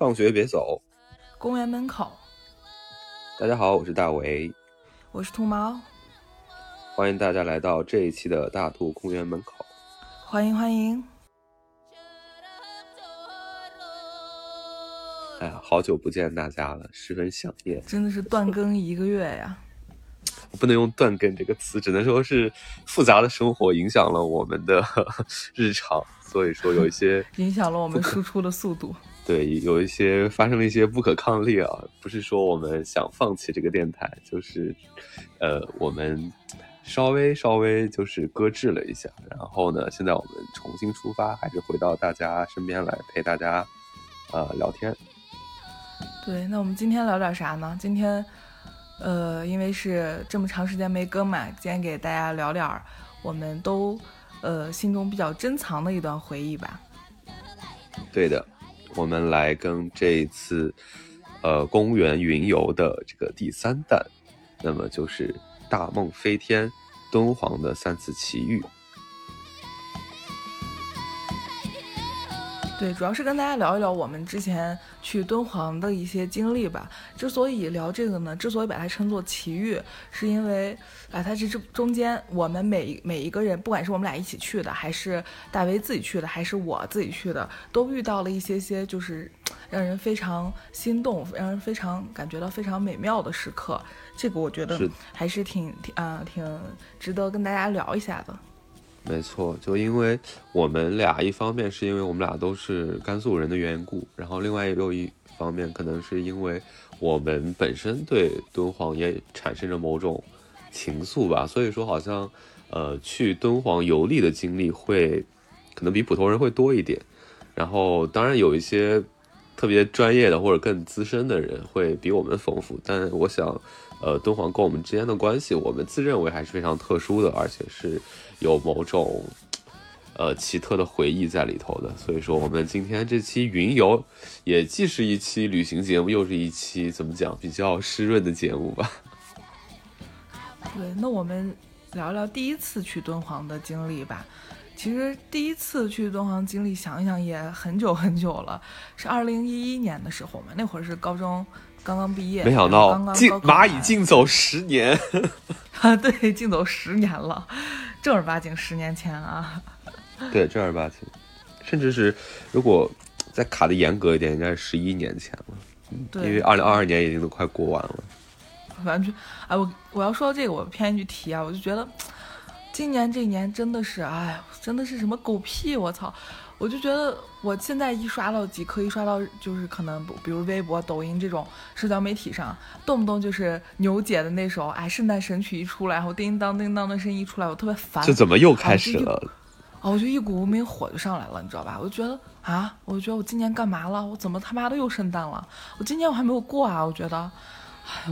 放学别走，公园门口。大家好，我是大为，我是兔毛，欢迎大家来到这一期的大兔公园门口。欢迎欢迎。哎呀，好久不见大家了，十分想念。真的是断更一个月呀！我不能用“断更”这个词，只能说是复杂的生活影响了我们的 日常，所以说有一些 影响了我们输出的速度。对，有一些发生了一些不可抗力啊，不是说我们想放弃这个电台，就是呃，我们稍微稍微就是搁置了一下，然后呢，现在我们重新出发，还是回到大家身边来陪大家呃聊天。对，那我们今天聊点啥呢？今天。呃，因为是这么长时间没更嘛，今天给大家聊点儿我们都呃心中比较珍藏的一段回忆吧。对的，我们来跟这一次呃公园云游的这个第三弹，那么就是大梦飞天敦煌的三次奇遇。对，主要是跟大家聊一聊我们之前去敦煌的一些经历吧。之所以聊这个呢，之所以把它称作奇遇，是因为啊，它这这中间我们每每一个人，不管是我们俩一起去的，还是大为自己去的，还是我自己去的，都遇到了一些些就是让人非常心动、让人非常感觉到非常美妙的时刻。这个我觉得还是挺挺啊，挺值得跟大家聊一下的。没错，就因为我们俩，一方面是因为我们俩都是甘肃人的缘故，然后另外又一方面可能是因为我们本身对敦煌也产生着某种情愫吧，所以说好像呃去敦煌游历的经历会可能比普通人会多一点，然后当然有一些特别专业的或者更资深的人会比我们丰富，但我想呃敦煌跟我们之间的关系，我们自认为还是非常特殊的，而且是。有某种，呃，奇特的回忆在里头的，所以说我们今天这期云游，也既是一期旅行节目，又是一期怎么讲比较湿润的节目吧。对，那我们聊聊第一次去敦煌的经历吧。其实第一次去敦煌经历，想一想也很久很久了，是二零一一年的时候嘛，那会儿是高中刚刚毕业。没想到，进蚂蚁竞走十年。啊，对，竞走十年了。正儿八经十年前啊，对，正儿八经，甚至是如果再卡的严格一点，应该是十一年前了。对，因为二零二二年已经都快过完了。完全，哎，我我要说到这个，我偏一句题啊，我就觉得今年这一年真的是，哎，真的是什么狗屁！我操！我就觉得我现在一刷到几可，一刷到就是可能，比如微博、抖音这种社交媒体上，动不动就是牛姐的那首哎圣诞神曲一出来，然后叮当叮当的声音一出来，我特别烦。这怎么又开始了？哦，我就一股无名火就上来了，你知道吧？我就觉得啊，我就觉得我今年干嘛了？我怎么他妈的又圣诞了？我今年我还没有过啊！我觉得，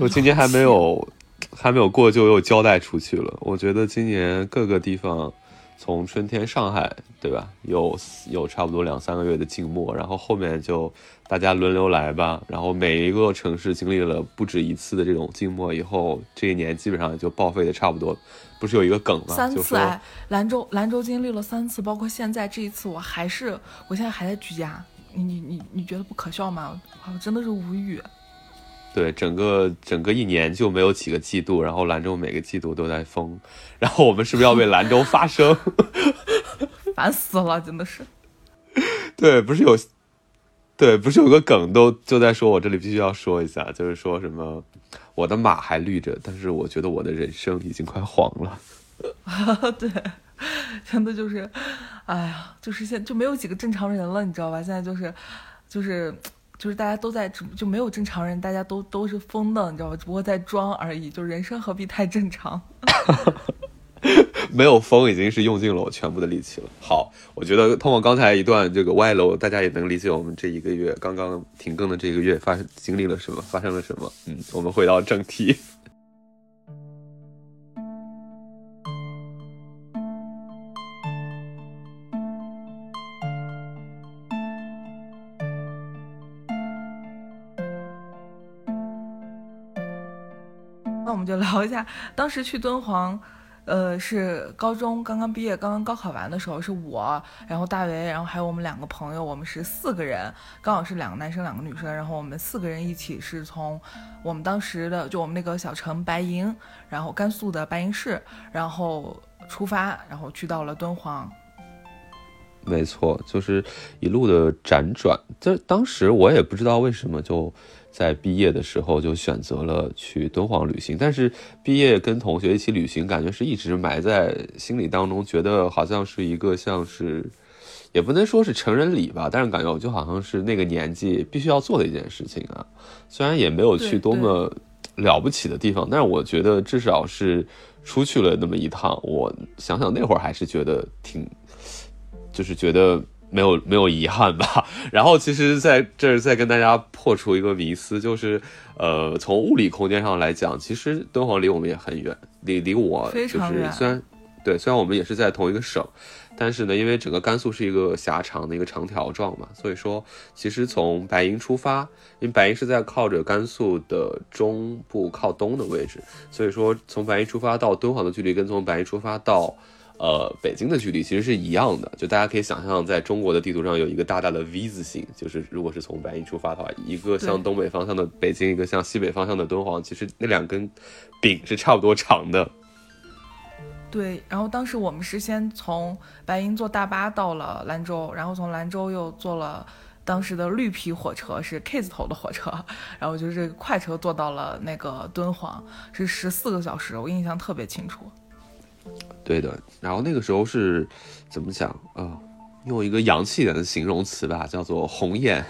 我今年还没有还没有过就又交代出去了。我觉得今年各个地方。从春天上海，对吧？有有差不多两三个月的静默，然后后面就大家轮流来吧。然后每一个城市经历了不止一次的这种静默以后，这一年基本上就报废的差不多。不是有一个梗吗？三次哎，兰州兰州经历了三次，包括现在这一次，我还是我现在还在居家。你你你你觉得不可笑吗？我真的是无语。对，整个整个一年就没有几个季度，然后兰州每个季度都在封，然后我们是不是要为兰州发声？烦死了，真的是。对，不是有，对，不是有个梗都就在说，我这里必须要说一下，就是说什么我的马还绿着，但是我觉得我的人生已经快黄了。对，真的就是，哎呀，就是现就没有几个正常人了，你知道吧？现在就是，就是。就是大家都在，就没有正常人，大家都都是疯的，你知道吧？只不过在装而已。就人生何必太正常？没有疯，已经是用尽了我全部的力气了。好，我觉得通过刚才一段这个歪楼，大家也能理解我们这一个月刚刚停更的这个月发生经历了什么，发生了什么。嗯，我们回到正题。聊一下当时去敦煌，呃，是高中刚刚毕业，刚刚高考完的时候，是我，然后大为，然后还有我们两个朋友，我们是四个人，刚好是两个男生，两个女生，然后我们四个人一起是从我们当时的就我们那个小城白银，然后甘肃的白银市，然后出发，然后去到了敦煌。没错，就是一路的辗转。这当时我也不知道为什么就。在毕业的时候就选择了去敦煌旅行，但是毕业跟同学一起旅行，感觉是一直埋在心里当中，觉得好像是一个像是，也不能说是成人礼吧，但是感觉我就好像是那个年纪必须要做的一件事情啊。虽然也没有去多么了不起的地方，但是我觉得至少是出去了那么一趟。我想想那会儿还是觉得挺，就是觉得。没有没有遗憾吧？然后其实在这儿再跟大家破除一个迷思，就是，呃，从物理空间上来讲，其实敦煌离我们也很远，离离我就是虽然对，虽然我们也是在同一个省，但是呢，因为整个甘肃是一个狭长的一个长条状嘛，所以说其实从白银出发，因为白银是在靠着甘肃的中部靠东的位置，所以说从白银出发到敦煌的距离跟从白银出发到。呃，北京的距离其实是一样的，就大家可以想象，在中国的地图上有一个大大的 V 字形，就是如果是从白银出发的话，一个向东北方向的北京，一个向西北方向的敦煌，其实那两根柄是差不多长的。对，然后当时我们是先从白银坐大巴到了兰州，然后从兰州又坐了当时的绿皮火车，是 K 字头的火车，然后就是快车坐到了那个敦煌，是十四个小时，我印象特别清楚。对的，然后那个时候是怎么讲啊？用一个洋气点的形容词吧，叫做“红眼”，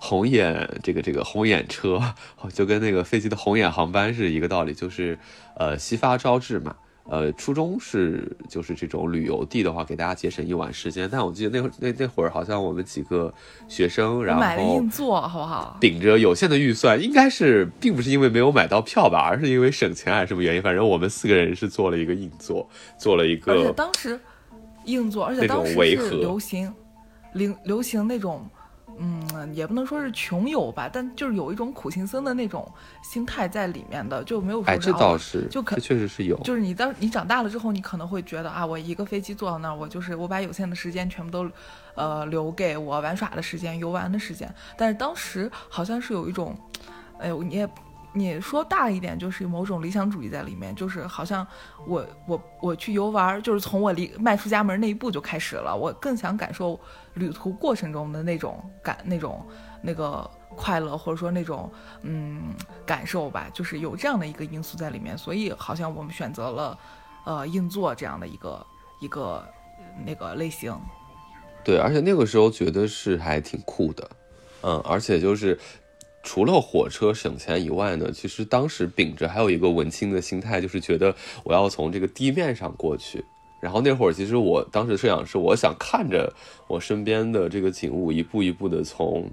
红眼这个这个红眼车，就跟那个飞机的红眼航班是一个道理，就是呃夕发朝至嘛。呃，初衷是就是这种旅游地的话，给大家节省一晚时间。但我记得那会那那会儿好像我们几个学生，然后买了硬座，好不好？顶着有限的预算，应该是并不是因为没有买到票吧，而是因为省钱还是什么原因？反正我们四个人是做了一个硬座，做了一个。而且当时硬座，而且当时是流行，流流行那种。嗯，也不能说是穷游吧，但就是有一种苦行僧的那种心态在里面的，就没有说。哎，这倒是，就可确实是有。就是你当你长大了之后，你可能会觉得啊，我一个飞机坐到那儿，我就是我把有限的时间全部都，呃，留给我玩耍的时间、游玩的时间。但是当时好像是有一种，哎呦，你也。你说大一点，就是某种理想主义在里面，就是好像我我我去游玩，就是从我离迈出家门那一步就开始了。我更想感受旅途过程中的那种感，那种那个快乐，或者说那种嗯感受吧，就是有这样的一个因素在里面。所以好像我们选择了呃硬座这样的一个一个那个类型。对，而且那个时候觉得是还挺酷的，嗯，而且就是。除了火车省钱以外呢，其实当时秉着还有一个文青的心态，就是觉得我要从这个地面上过去。然后那会儿，其实我当时设想是，我想看着我身边的这个景物一步一步的从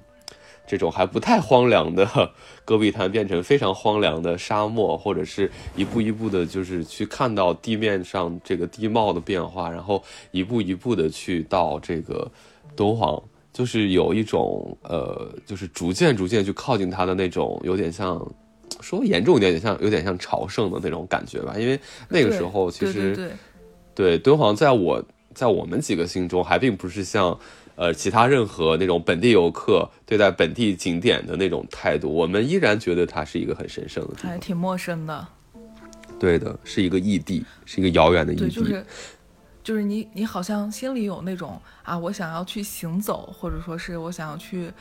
这种还不太荒凉的戈壁滩变成非常荒凉的沙漠，或者是一步一步的，就是去看到地面上这个地貌的变化，然后一步一步的去到这个敦煌。就是有一种呃，就是逐渐逐渐去靠近他的那种，有点像，说严重一点，点像有点像朝圣的那种感觉吧。因为那个时候其实，对敦煌在我在我们几个心中还并不是像呃其他任何那种本地游客对待本地景点的那种态度，我们依然觉得它是一个很神圣的，还挺陌生的。对的，是一个异地，是一个遥远的异地。就是你，你好像心里有那种啊，我想要去行走，或者说是我想要去，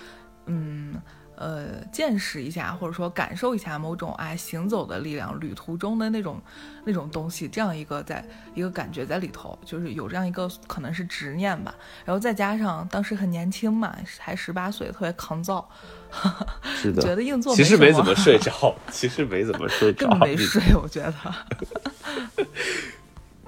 嗯，呃，见识一下，或者说感受一下某种哎行走的力量，旅途中的那种那种东西，这样一个在一个感觉在里头，就是有这样一个可能是执念吧。然后再加上当时很年轻嘛，才十八岁，特别抗造，是的，觉得硬座其实没怎么睡着，其实没怎么睡 着，更没睡，我觉得。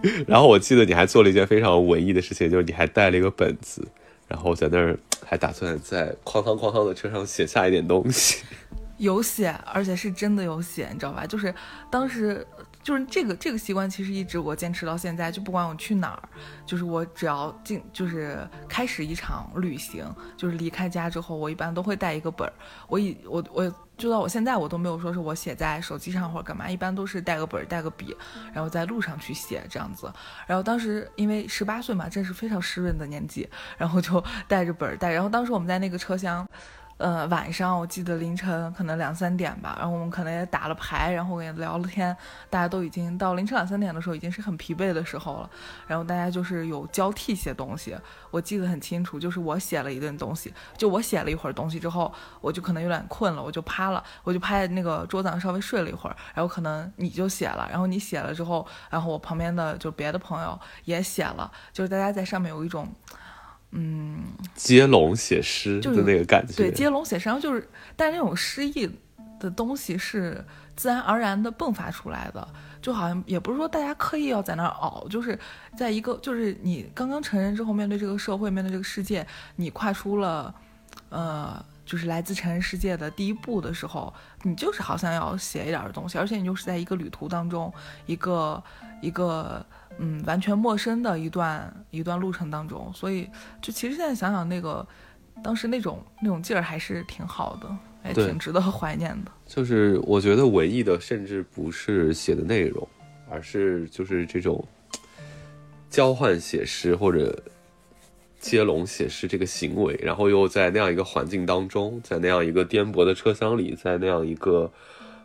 然后我记得你还做了一件非常文艺的事情，就是你还带了一个本子，然后在那儿还打算在哐当哐当的车上写下一点东西。有写，而且是真的有写，你知道吧？就是当时。就是这个这个习惯，其实一直我坚持到现在。就不管我去哪儿，就是我只要进，就是开始一场旅行，就是离开家之后，我一般都会带一个本儿。我以我我就到我现在我都没有说是我写在手机上或者干嘛，一般都是带个本儿带个笔，然后在路上去写这样子。然后当时因为十八岁嘛，正是非常湿润的年纪，然后就带着本儿带。然后当时我们在那个车厢。呃，晚上我记得凌晨可能两三点吧，然后我们可能也打了牌，然后也聊了天，大家都已经到凌晨两三点的时候，已经是很疲惫的时候了。然后大家就是有交替写东西，我记得很清楚，就是我写了一顿东西，就我写了一会儿东西之后，我就可能有点困了，我就趴了，我就趴在那个桌子上稍微睡了一会儿。然后可能你就写了，然后你写了之后，然后我旁边的就别的朋友也写了，就是大家在上面有一种。嗯，接龙写诗的那个感觉，对，接龙写诗，然后就是，但是那种诗意的东西是自然而然的迸发出来的，就好像也不是说大家刻意要在那儿熬，就是在一个，就是你刚刚成人之后，面对这个社会，面对这个世界，你跨出了，呃，就是来自成人世界的第一步的时候，你就是好像要写一点东西，而且你就是在一个旅途当中，一个一个。嗯，完全陌生的一段一段路程当中，所以就其实现在想想，那个当时那种那种劲儿还是挺好的，还挺值得怀念的。就是我觉得文艺的，甚至不是写的内容，而是就是这种交换写诗或者接龙写诗这个行为，然后又在那样一个环境当中，在那样一个颠簸的车厢里，在那样一个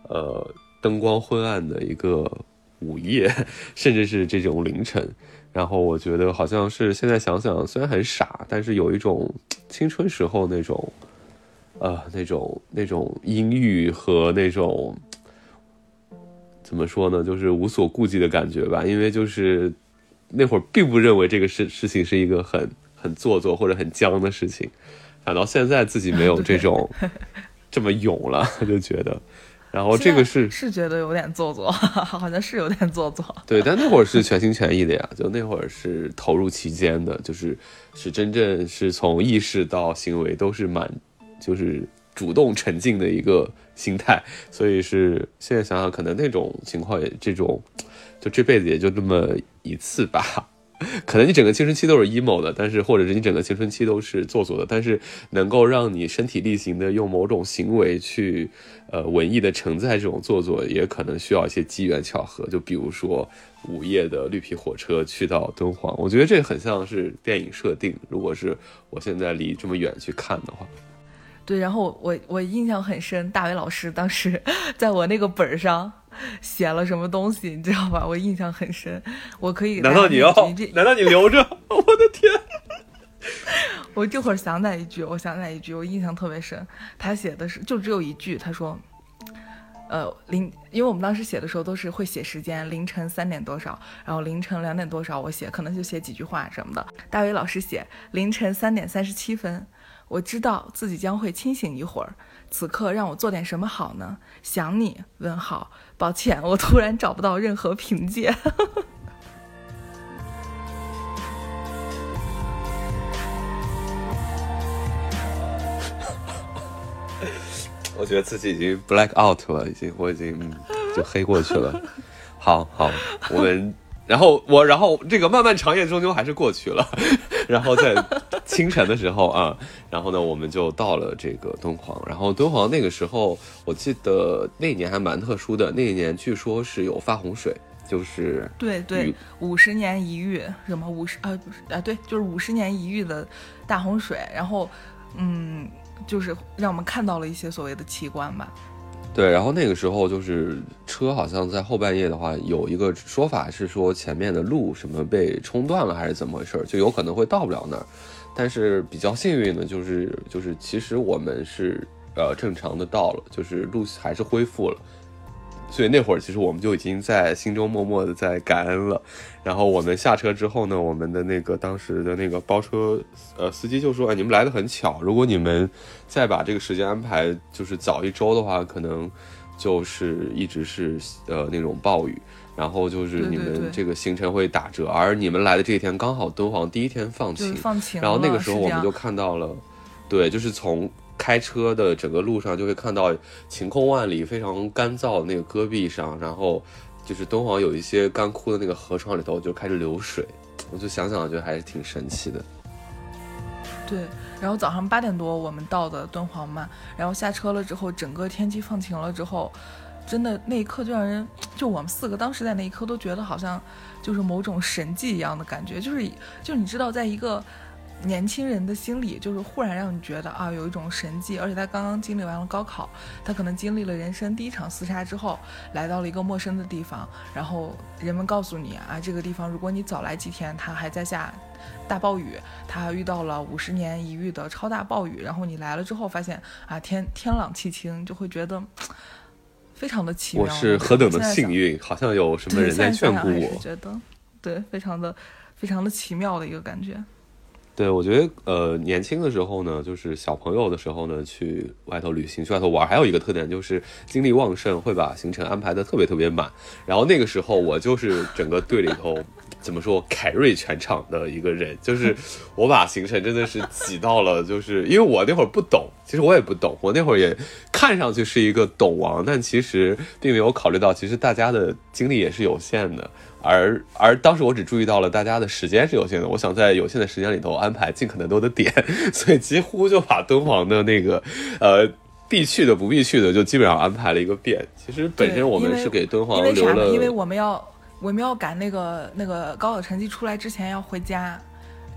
呃灯光昏暗的一个。午夜，甚至是这种凌晨，然后我觉得好像是现在想想，虽然很傻，但是有一种青春时候那种，呃，那种那种阴郁和那种怎么说呢，就是无所顾忌的感觉吧。因为就是那会儿并不认为这个事事情是一个很很做作或者很僵的事情，反倒现在自己没有这种这么勇了，就觉得。然后这个是是觉得有点做作，好像是有点做作。对，但那会儿是全心全意的呀，就那会儿是投入其间的，就是是真正是从意识到行为都是蛮，就是主动沉浸的一个心态。所以是现在想想，可能那种情况也这种，就这辈子也就这么一次吧。可能你整个青春期都是 emo 的，但是或者是你整个青春期都是做作的，但是能够让你身体力行的用某种行为去，呃，文艺的承载这种做作，也可能需要一些机缘巧合。就比如说午夜的绿皮火车去到敦煌，我觉得这很像是电影设定。如果是我现在离这么远去看的话。对，然后我我印象很深，大伟老师当时 在我那个本上写了什么东西，你知道吧？我印象很深，我可以。难道你要？难道你留着？我的天！我这会儿想起来一句，我想起来一句，我印象特别深。他写的是就只有一句，他说：“呃，凌，因为我们当时写的时候都是会写时间，凌晨三点多少，然后凌晨两点多少，我写可能就写几句话什么的。大伟老师写凌晨三点三十七分。”我知道自己将会清醒一会儿，此刻让我做点什么好呢？想你？问号。抱歉，我突然找不到任何凭借。我觉得自己已经 black out 了，已经，我已经就黑过去了。好好，我们。然后我，然后这个漫漫长夜终究还是过去了。然后在清晨的时候啊，然后呢，我们就到了这个敦煌。然后敦煌那个时候，我记得那一年还蛮特殊的。那一年据说是有发洪水，就是对对，五十年一遇，什么五十啊不是啊对，就是五十年一遇的大洪水。然后嗯，就是让我们看到了一些所谓的奇观吧。对，然后那个时候就是车好像在后半夜的话，有一个说法是说前面的路什么被冲断了还是怎么回事，就有可能会到不了那儿。但是比较幸运的就是就是其实我们是呃正常的到了，就是路还是恢复了。所以那会儿其实我们就已经在心中默默的在感恩了。然后我们下车之后呢，我们的那个当时的那个包车呃司机就说：“哎，你们来的很巧，如果你们再把这个时间安排就是早一周的话，可能就是一直是呃那种暴雨，然后就是你们这个行程会打折。而你们来的这一天刚好敦煌第一天放晴，放晴。然后那个时候我们就看到了，对，就是从。”开车的整个路上就会看到晴空万里、非常干燥的那个戈壁上，然后就是敦煌有一些干枯的那个河床里头就开始流水，我就想想觉得还是挺神奇的。对，然后早上八点多我们到的敦煌嘛，然后下车了之后，整个天气放晴了之后，真的那一刻就让人，就我们四个当时在那一刻都觉得好像就是某种神迹一样的感觉，就是就你知道，在一个。年轻人的心理就是忽然让你觉得啊，有一种神迹，而且他刚刚经历完了高考，他可能经历了人生第一场厮杀之后，来到了一个陌生的地方，然后人们告诉你啊，这个地方如果你早来几天，它还在下大暴雨，它遇到了五十年一遇的超大暴雨，然后你来了之后发现啊，天天朗气清，就会觉得非常的奇妙。我是何等的幸运，好像有什么人在眷顾我。觉得对，非常的非常的奇妙的一个感觉。对，我觉得呃，年轻的时候呢，就是小朋友的时候呢，去外头旅行、去外头玩，还有一个特点就是精力旺盛，会把行程安排的特别特别满。然后那个时候，我就是整个队里头怎么说凯瑞全场的一个人，就是 我把行程真的是挤到了，就是因为我那会儿不懂，其实我也不懂，我那会儿也看上去是一个懂王，但其实并没有考虑到，其实大家的精力也是有限的。而而当时我只注意到了大家的时间是有限的，我想在有限的时间里头安排尽可能多的点，所以几乎就把敦煌的那个呃必去的不必去的就基本上安排了一个遍。其实本身我们是给敦煌留了，因为我们要我们要赶那个那个高考成绩出来之前要回家，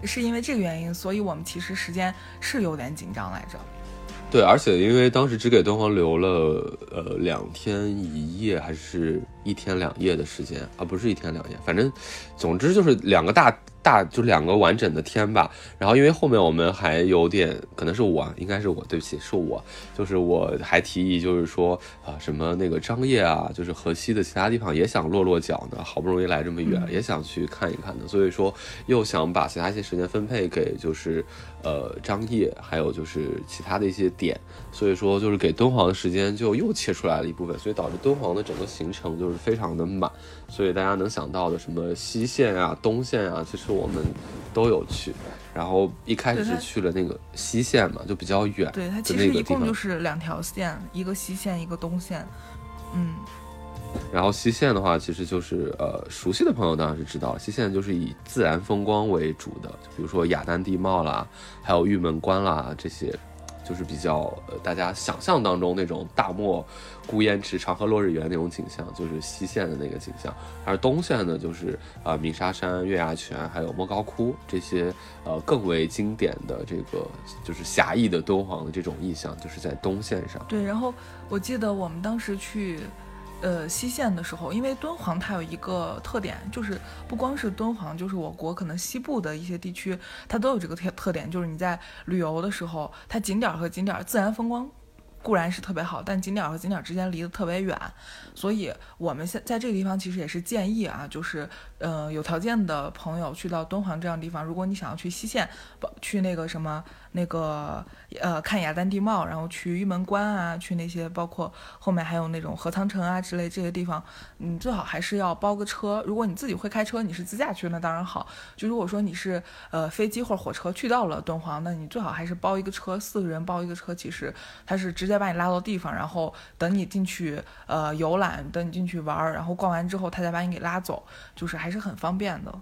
是因为这个原因，所以我们其实时间是有点紧张来着。对，而且因为当时只给敦煌留了呃两天一夜，还是一天两夜的时间啊，不是一天两夜，反正总之就是两个大。大就两个完整的天吧，然后因为后面我们还有点，可能是我，应该是我，对不起，是我，就是我还提议，就是说啊，什么那个张掖啊，就是河西的其他地方也想落落脚呢，好不容易来这么远，也想去看一看的，所以说又想把其他一些时间分配给就是呃张掖，还有就是其他的一些点，所以说就是给敦煌的时间就又切出来了一部分，所以导致敦煌的整个行程就是非常的满，所以大家能想到的什么西线啊、东线啊，其实。我们都有去，然后一开始是去了那个西线嘛，就比较远。对，它其实一共就是两条线，一个西线，一个东线。嗯。然后西线的话，其实就是呃，熟悉的朋友当然是知道，西线就是以自然风光为主的，就比如说雅丹地貌啦，还有玉门关啦这些。就是比较呃，大家想象当中那种大漠孤烟直、长河落日圆那种景象，就是西线的那个景象。而东线呢，就是啊，鸣沙山、月牙泉，还有莫高窟这些呃更为经典的这个就是狭义的敦煌的这种意象，就是在东线上。对，然后我记得我们当时去。呃，西线的时候，因为敦煌它有一个特点，就是不光是敦煌，就是我国可能西部的一些地区，它都有这个特特点，就是你在旅游的时候，它景点和景点自然风光固然是特别好，但景点和景点之间离得特别远，所以我们现在这个地方其实也是建议啊，就是呃有条件的朋友去到敦煌这样的地方，如果你想要去西线，去那个什么。那个呃，看雅丹地貌，然后去玉门关啊，去那些包括后面还有那种河仓城啊之类这些地方，你最好还是要包个车。如果你自己会开车，你是自驾去，那当然好。就如果说你是呃飞机或者火车去到了敦煌，那你最好还是包一个车，四个人包一个车，其实他是直接把你拉到地方，然后等你进去呃游览，等你进去玩，然后逛完之后他再把你给拉走，就是还是很方便的。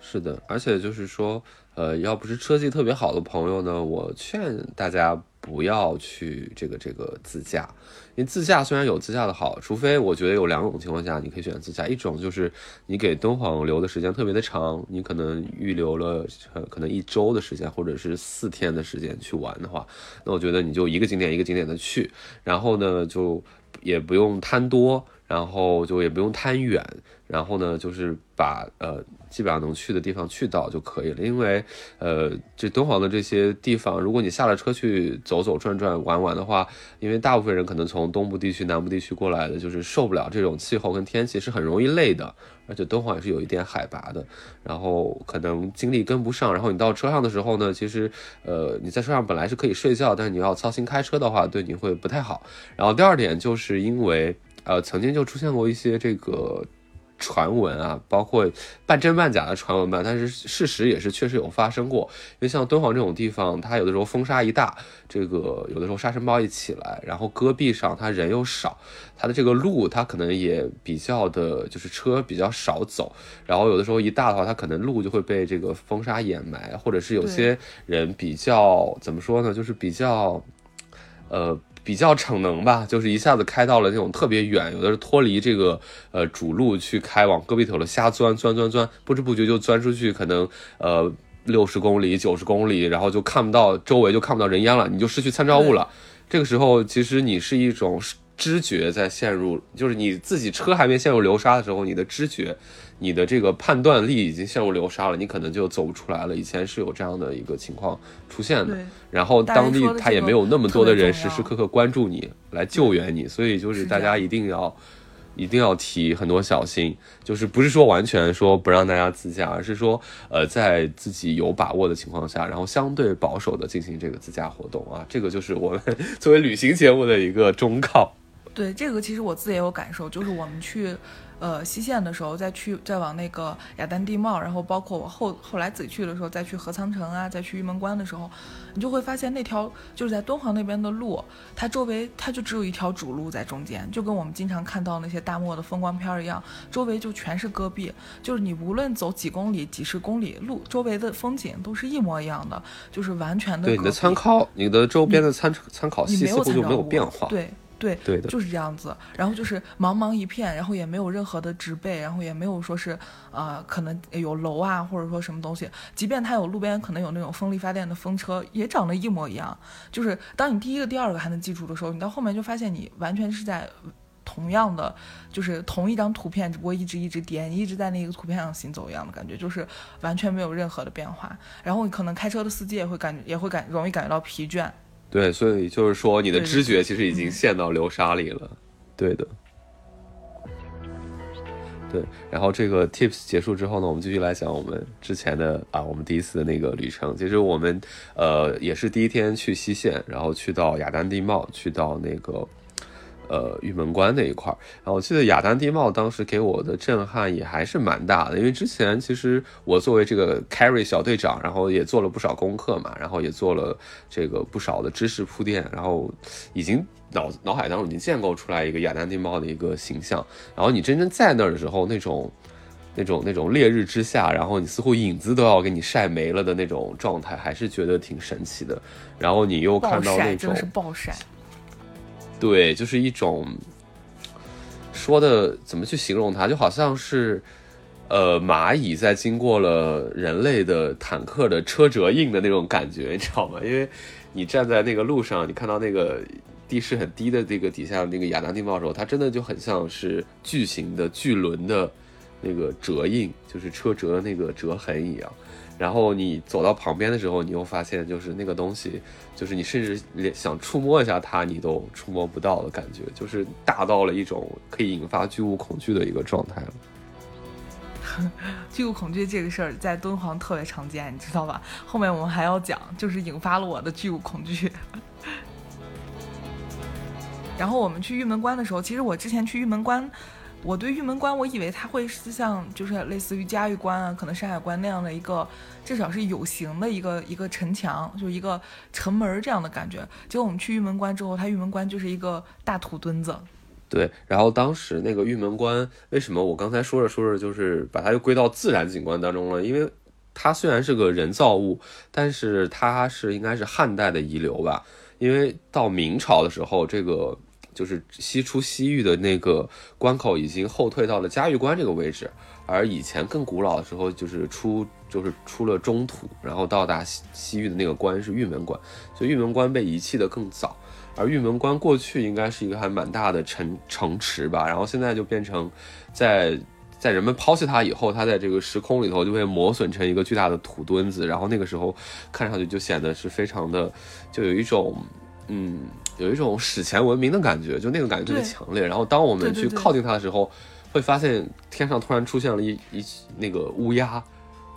是的，而且就是说。呃，要不是车技特别好的朋友呢，我劝大家不要去这个这个自驾，因为自驾虽然有自驾的好，除非我觉得有两种情况下你可以选自驾，一种就是你给敦煌留的时间特别的长，你可能预留了可能一周的时间或者是四天的时间去玩的话，那我觉得你就一个景点一个景点的去，然后呢就也不用贪多，然后就也不用贪远，然后呢就是把呃。基本上能去的地方去到就可以了，因为，呃，这敦煌的这些地方，如果你下了车去走走转转玩玩的话，因为大部分人可能从东部地区、南部地区过来的，就是受不了这种气候跟天气，是很容易累的。而且敦煌也是有一点海拔的，然后可能精力跟不上。然后你到车上的时候呢，其实，呃，你在车上本来是可以睡觉，但是你要操心开车的话，对你会不太好。然后第二点就是因为，呃，曾经就出现过一些这个。传闻啊，包括半真半假的传闻吧，但是事实也是确实有发生过。因为像敦煌这种地方，它有的时候风沙一大，这个有的时候沙尘暴一起来，然后戈壁上它人又少，它的这个路它可能也比较的，就是车比较少走，然后有的时候一大的话，它可能路就会被这个风沙掩埋，或者是有些人比较怎么说呢，就是比较，呃。比较逞能吧，就是一下子开到了那种特别远，有的是脱离这个呃主路去开往戈壁头了，瞎钻钻钻钻，不知不觉就钻出去，可能呃六十公里、九十公里，然后就看不到周围，就看不到人烟了，你就失去参照物了。这个时候，其实你是一种知觉在陷入，就是你自己车还没陷入流沙的时候，你的知觉。你的这个判断力已经陷入流沙了，你可能就走不出来了。以前是有这样的一个情况出现的，然后当地他也没有那么多的人时时刻刻关注你来救援你，所以就是大家一定要一定要提很多小心，就是不是说完全说不让大家自驾，而是说呃在自己有把握的情况下，然后相对保守的进行这个自驾活动啊，这个就是我们 作为旅行节目的一个忠告。对这个其实我自己也有感受，就是我们去。呃，西线的时候再去，再往那个雅丹地貌，然后包括我后后来自己去的时候，再去河仓城啊，再去玉门关的时候，你就会发现那条就是在敦煌那边的路，它周围它就只有一条主路在中间，就跟我们经常看到那些大漠的风光片一样，周围就全是戈壁，就是你无论走几公里、几十公里路，周围的风景都是一模一样的，就是完全的。对你的参考，你的周边的参参考系似乎就没有变化。对。对，对的，就是这样子。然后就是茫茫一片，然后也没有任何的植被，然后也没有说是，呃，可能有楼啊，或者说什么东西。即便它有路边可能有那种风力发电的风车，也长得一模一样。就是当你第一个、第二个还能记住的时候，你到后面就发现你完全是在同样的，就是同一张图片，只不过一直一直颠，一直在那个图片上行走一样的感觉，就是完全没有任何的变化。然后可能开车的司机也会感觉，也会感容易感觉到疲倦。对，所以就是说，你的知觉其实已经陷到流沙里了。对的，对。然后这个 tips 结束之后呢，我们继续来讲我们之前的啊，我们第一次的那个旅程。其实我们呃也是第一天去西线，然后去到雅丹地貌，去到那个。呃，玉门关那一块儿，然后我记得雅丹地貌当时给我的震撼也还是蛮大的，因为之前其实我作为这个 carry 小队长，然后也做了不少功课嘛，然后也做了这个不少的知识铺垫，然后已经脑脑海当中已经建构出来一个雅丹地貌的一个形象，然后你真正在那儿的时候，那种那种那种烈日之下，然后你似乎影子都要给你晒没了的那种状态，还是觉得挺神奇的。然后你又看到那种暴晒。对，就是一种说的怎么去形容它，就好像是呃蚂蚁在经过了人类的坦克的车辙印的那种感觉，你知道吗？因为你站在那个路上，你看到那个地势很低的这个底下那个亚当地貌的时候，它真的就很像是巨型的巨轮的那个折印，就是车辙的那个折痕一样。然后你走到旁边的时候，你又发现就是那个东西，就是你甚至连想触摸一下它，你都触摸不到的感觉，就是大到了一种可以引发巨物恐惧的一个状态了。巨物恐惧这个事儿在敦煌特别常见，你知道吧？后面我们还要讲，就是引发了我的巨物恐惧。然后我们去玉门关的时候，其实我之前去玉门关。我对玉门关，我以为它会是像就是类似于嘉峪关啊，可能山海关那样的一个，至少是有形的一个一个城墙，就一个城门这样的感觉。结果我们去玉门关之后，它玉门关就是一个大土墩子。对，然后当时那个玉门关，为什么我刚才说着说着就是把它又归到自然景观当中了？因为它虽然是个人造物，但是它是应该是汉代的遗留吧？因为到明朝的时候，这个。就是西出西域的那个关口已经后退到了嘉峪关这个位置，而以前更古老的时候，就是出就是出了中土，然后到达西西域的那个关是玉门关，所以玉门关被遗弃的更早。而玉门关过去应该是一个还蛮大的城城池吧，然后现在就变成在在人们抛弃它以后，它在这个时空里头就被磨损成一个巨大的土墩子，然后那个时候看上去就显得是非常的，就有一种嗯。有一种史前文明的感觉，就那个感觉特别强烈。然后当我们去靠近它的时候，会发现天上突然出现了一一那个乌鸦。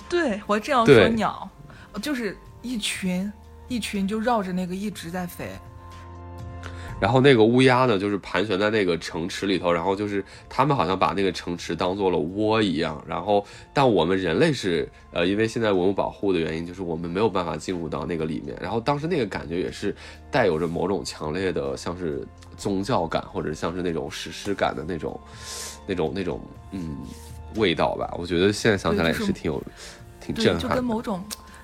对我这样说鸟，就是一群一群就绕着那个一直在飞。然后那个乌鸦呢，就是盘旋在那个城池里头，然后就是他们好像把那个城池当做了窝一样。然后，但我们人类是，呃，因为现在文物保护的原因，就是我们没有办法进入到那个里面。然后当时那个感觉也是带有着某种强烈的，像是宗教感，或者像是那种史诗感的那种、那种、那种，嗯，味道吧。我觉得现在想起来也是挺有、挺震撼，就跟某种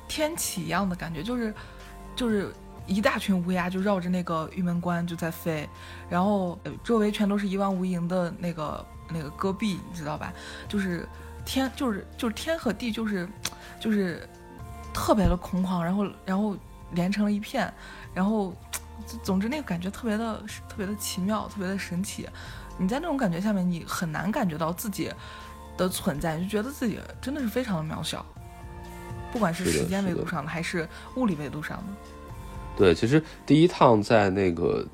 天启一样的感觉，就是，就是。一大群乌鸦就绕着那个玉门关就在飞，然后周围全都是一望无垠的那个那个戈壁，你知道吧？就是天，就是就是天和地，就是就是特别的空旷，然后然后连成了一片，然后总之那个感觉特别的特别的奇妙，特别的神奇。你在那种感觉下面，你很难感觉到自己的存在，就觉得自己真的是非常的渺小，不管是时间维度上的还是物理维度上的。对，其实第一趟在那个，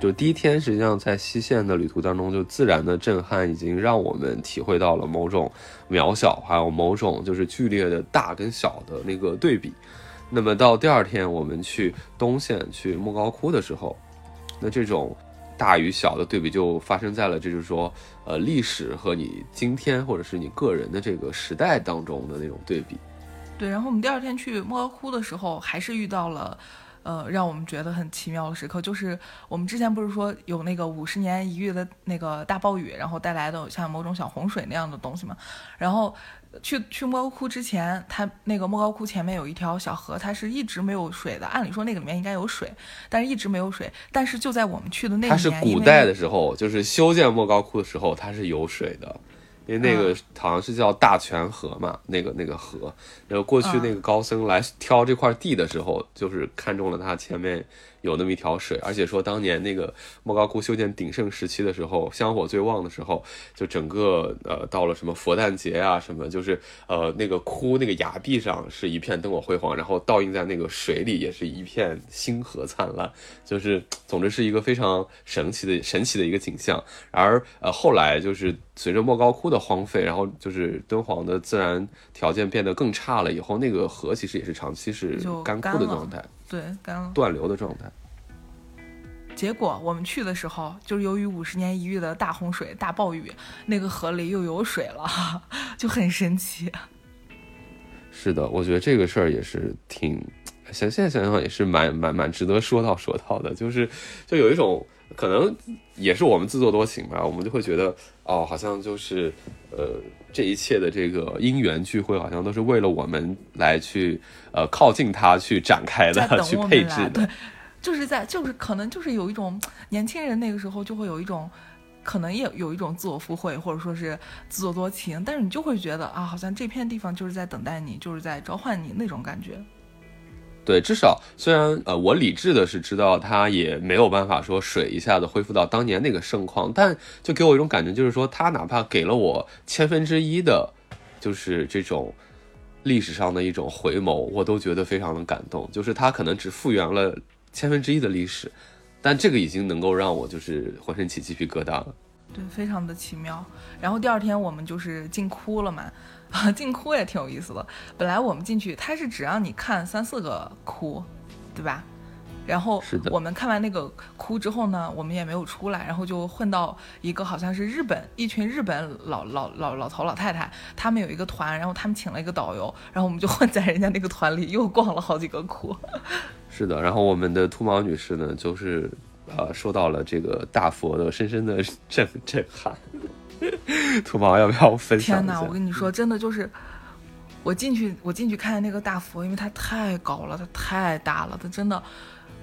就第一天，实际上在西线的旅途当中，就自然的震撼已经让我们体会到了某种渺小，还有某种就是剧烈的大跟小的那个对比。那么到第二天，我们去东线去莫高窟的时候，那这种大与小的对比就发生在了，这就是说，呃，历史和你今天或者是你个人的这个时代当中的那种对比。对，然后我们第二天去莫高窟的时候，还是遇到了，呃，让我们觉得很奇妙的时刻，就是我们之前不是说有那个五十年一遇的那个大暴雨，然后带来的像某种小洪水那样的东西嘛。然后去去莫高窟之前，它那个莫高窟前面有一条小河，它是一直没有水的。按理说那个里面应该有水，但是一直没有水。但是就在我们去的那年，它是古代的时候，就是修建莫高窟的时候，它是有水的。因为那个好像是叫大泉河嘛，那个那个河，然后过去那个高僧来挑这块地的时候，就是看中了他前面。有那么一条水，而且说当年那个莫高窟修建鼎盛时期的时候，香火最旺的时候，就整个呃到了什么佛诞节啊什么，就是呃那个窟那个崖壁上是一片灯火辉煌，然后倒映在那个水里也是一片星河灿烂，就是总之是一个非常神奇的神奇的一个景象。而呃后来就是随着莫高窟的荒废，然后就是敦煌的自然条件变得更差了以后，那个河其实也是长期是干枯的状态。对，干了断流的状态。结果我们去的时候，就是由于五十年一遇的大洪水、大暴雨，那个河里又有水了，就很神奇。是的，我觉得这个事儿也是挺，想现在想想也是蛮蛮蛮值得说到说到的，就是就有一种可能也是我们自作多情吧，我们就会觉得哦，好像就是呃。这一切的这个因缘聚会，好像都是为了我们来去呃靠近他去展开的，去配置的。对，就是在就是可能就是有一种年轻人那个时候就会有一种，可能也有一种自我附会或者说是自作多情，但是你就会觉得啊，好像这片地方就是在等待你，就是在召唤你那种感觉。对，至少虽然呃，我理智的是知道它也没有办法说水一下子恢复到当年那个盛况，但就给我一种感觉，就是说它哪怕给了我千分之一的，就是这种历史上的一种回眸，我都觉得非常的感动。就是它可能只复原了千分之一的历史，但这个已经能够让我就是浑身起鸡皮疙瘩了。对，非常的奇妙。然后第二天我们就是进窟了嘛。啊，进窟也挺有意思的。本来我们进去，它是只让你看三四个窟，对吧？然后我们看完那个窟之后呢，我们也没有出来，然后就混到一个好像是日本一群日本老老老老头老太太，他们有一个团，然后他们请了一个导游，然后我们就混在人家那个团里，又逛了好几个窟。是的，然后我们的秃毛女士呢，就是呃，受到了这个大佛的深深的 震震撼。土毛要不要分享？天哪！我跟你说，真的就是，我进去，我进去看那个大佛，因为它太高了，它太大了，它真的。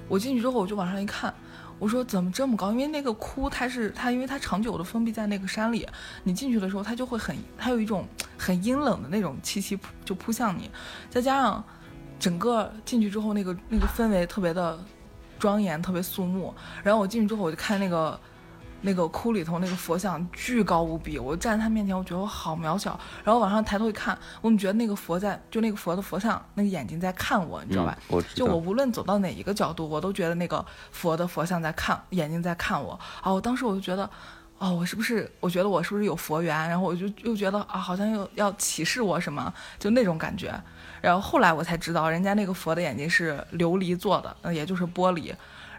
我进去之后，我就往上一看，我说怎么这么高？因为那个窟，它是它，因为它长久的封闭在那个山里，你进去的时候，它就会很，它有一种很阴冷的那种气息扑就扑向你，再加上整个进去之后，那个那个氛围特别的庄严，特别肃穆。然后我进去之后，我就看那个。那个窟里头那个佛像巨高无比，我站在他面前，我觉得我好渺小。然后往上抬头一看，我怎么觉得那个佛在，就那个佛的佛像，那个眼睛在看我，你知道吧？就我无论走到哪一个角度，我都觉得那个佛的佛像在看，眼睛在看我。啊，我当时我就觉得，哦，我是不是？我觉得我是不是有佛缘？然后我就又觉得啊，好像又要启示我什么，就那种感觉。然后后来我才知道，人家那个佛的眼睛是琉璃做的，嗯，也就是玻璃。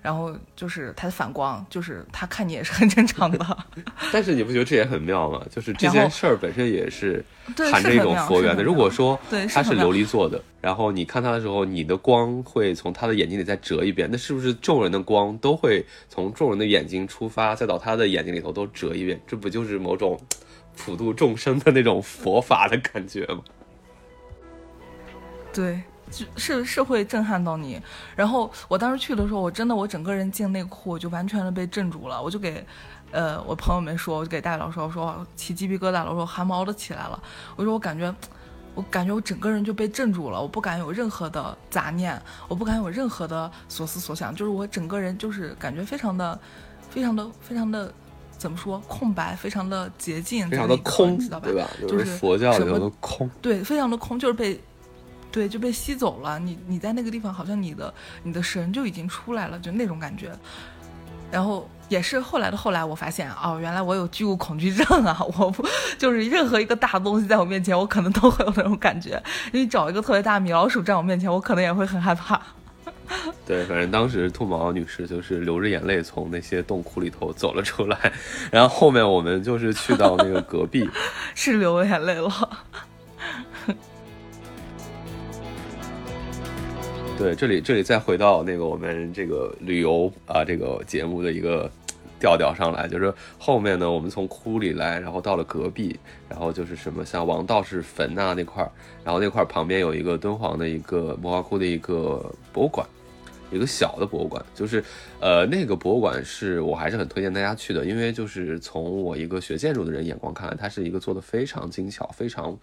然后就是它的反光，就是他看你也是很正常的。但是你不觉得这也很妙吗？就是这件事儿本身也是含着一种佛缘的。如果说它是琉璃做的，然后你看它的时候，你的光会从他的眼睛里再折一遍，那是不是众人的光都会从众人的眼睛出发，再到他的眼睛里头都折一遍？这不就是某种普度众生的那种佛法的感觉吗？对，就是是会震撼到你。然后我当时去的时候，我真的我整个人进内裤，我就完全的被镇住了。我就给，呃，我朋友们说，我就给大佬说，我说起鸡皮疙瘩了，我说汗毛都起来了。我说我感觉，我感觉我整个人就被镇住了，我不敢有任何的杂念，我不敢有任何的所思所想，就是我整个人就是感觉非常的，非常的，非常的。怎么说？空白，非常的洁净，非常的空知道，吧？对吧？就是是佛教里的空。对，非常的空，就是被，对，就被吸走了。你你在那个地方，好像你的你的神就已经出来了，就那种感觉。然后也是后来的后来，我发现哦，原来我有巨物恐惧症啊！我不就是任何一个大东西在我面前，我可能都会有那种感觉。你找一个特别大米老鼠站我面前，我可能也会很害怕。对，反正当时兔毛女士就是流着眼泪从那些洞窟里头走了出来，然后后面我们就是去到那个隔壁，是流眼泪了。对，这里这里再回到那个我们这个旅游啊这个节目的一个调调上来，就是后面呢，我们从窟里来，然后到了隔壁，然后就是什么像王道士坟呐、那块儿，然后那块儿旁边有一个敦煌的一个莫高窟的一个博物馆。一个小的博物馆，就是，呃，那个博物馆是我还是很推荐大家去的，因为就是从我一个学建筑的人眼光看，它是一个做的非常精巧、非常，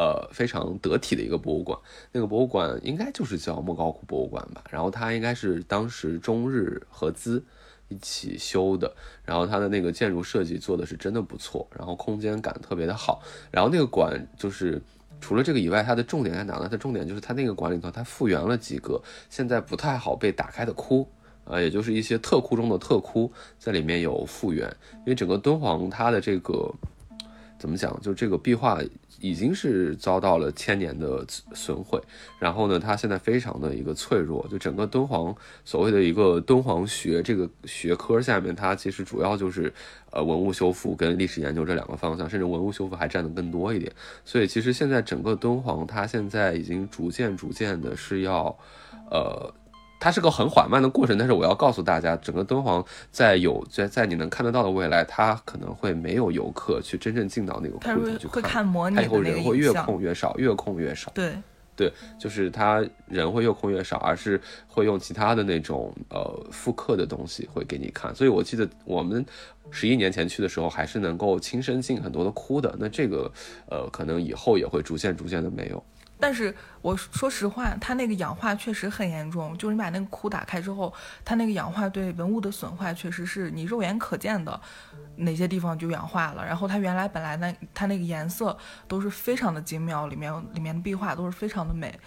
呃，非常得体的一个博物馆。那个博物馆应该就是叫莫高窟博物馆吧，然后它应该是当时中日合资一起修的，然后它的那个建筑设计做的是真的不错，然后空间感特别的好，然后那个馆就是。除了这个以外，它的重点在哪呢？它重点就是它那个馆里头，它复原了几个现在不太好被打开的窟，呃，也就是一些特窟中的特窟，在里面有复原。因为整个敦煌它的这个怎么讲，就这个壁画已经是遭到了千年的损毁，然后呢，它现在非常的一个脆弱，就整个敦煌所谓的一个敦煌学这个学科下面，它其实主要就是呃文物修复跟历史研究这两个方向，甚至文物修复还占的更多一点。所以其实现在整个敦煌，它现在已经逐渐逐渐的是要，呃。它是个很缓慢的过程，但是我要告诉大家，整个敦煌在有在在你能看得到的未来，它可能会没有游客去真正进到那个窟里去会看模拟它以后人会越控越少，越控越少。对，对，就是它人会越控越少，而是会用其他的那种呃复刻的东西会给你看。所以我记得我们十一年前去的时候，还是能够亲身进很多的窟的。那这个呃，可能以后也会逐渐逐渐的没有。但是我说实话，它那个氧化确实很严重，就是你把那个窟打开之后，它那个氧化对文物的损坏确实是你肉眼可见的，哪些地方就氧化了。然后它原来本来那，它那个颜色都是非常的精妙，里面里面的壁画都是非常的美，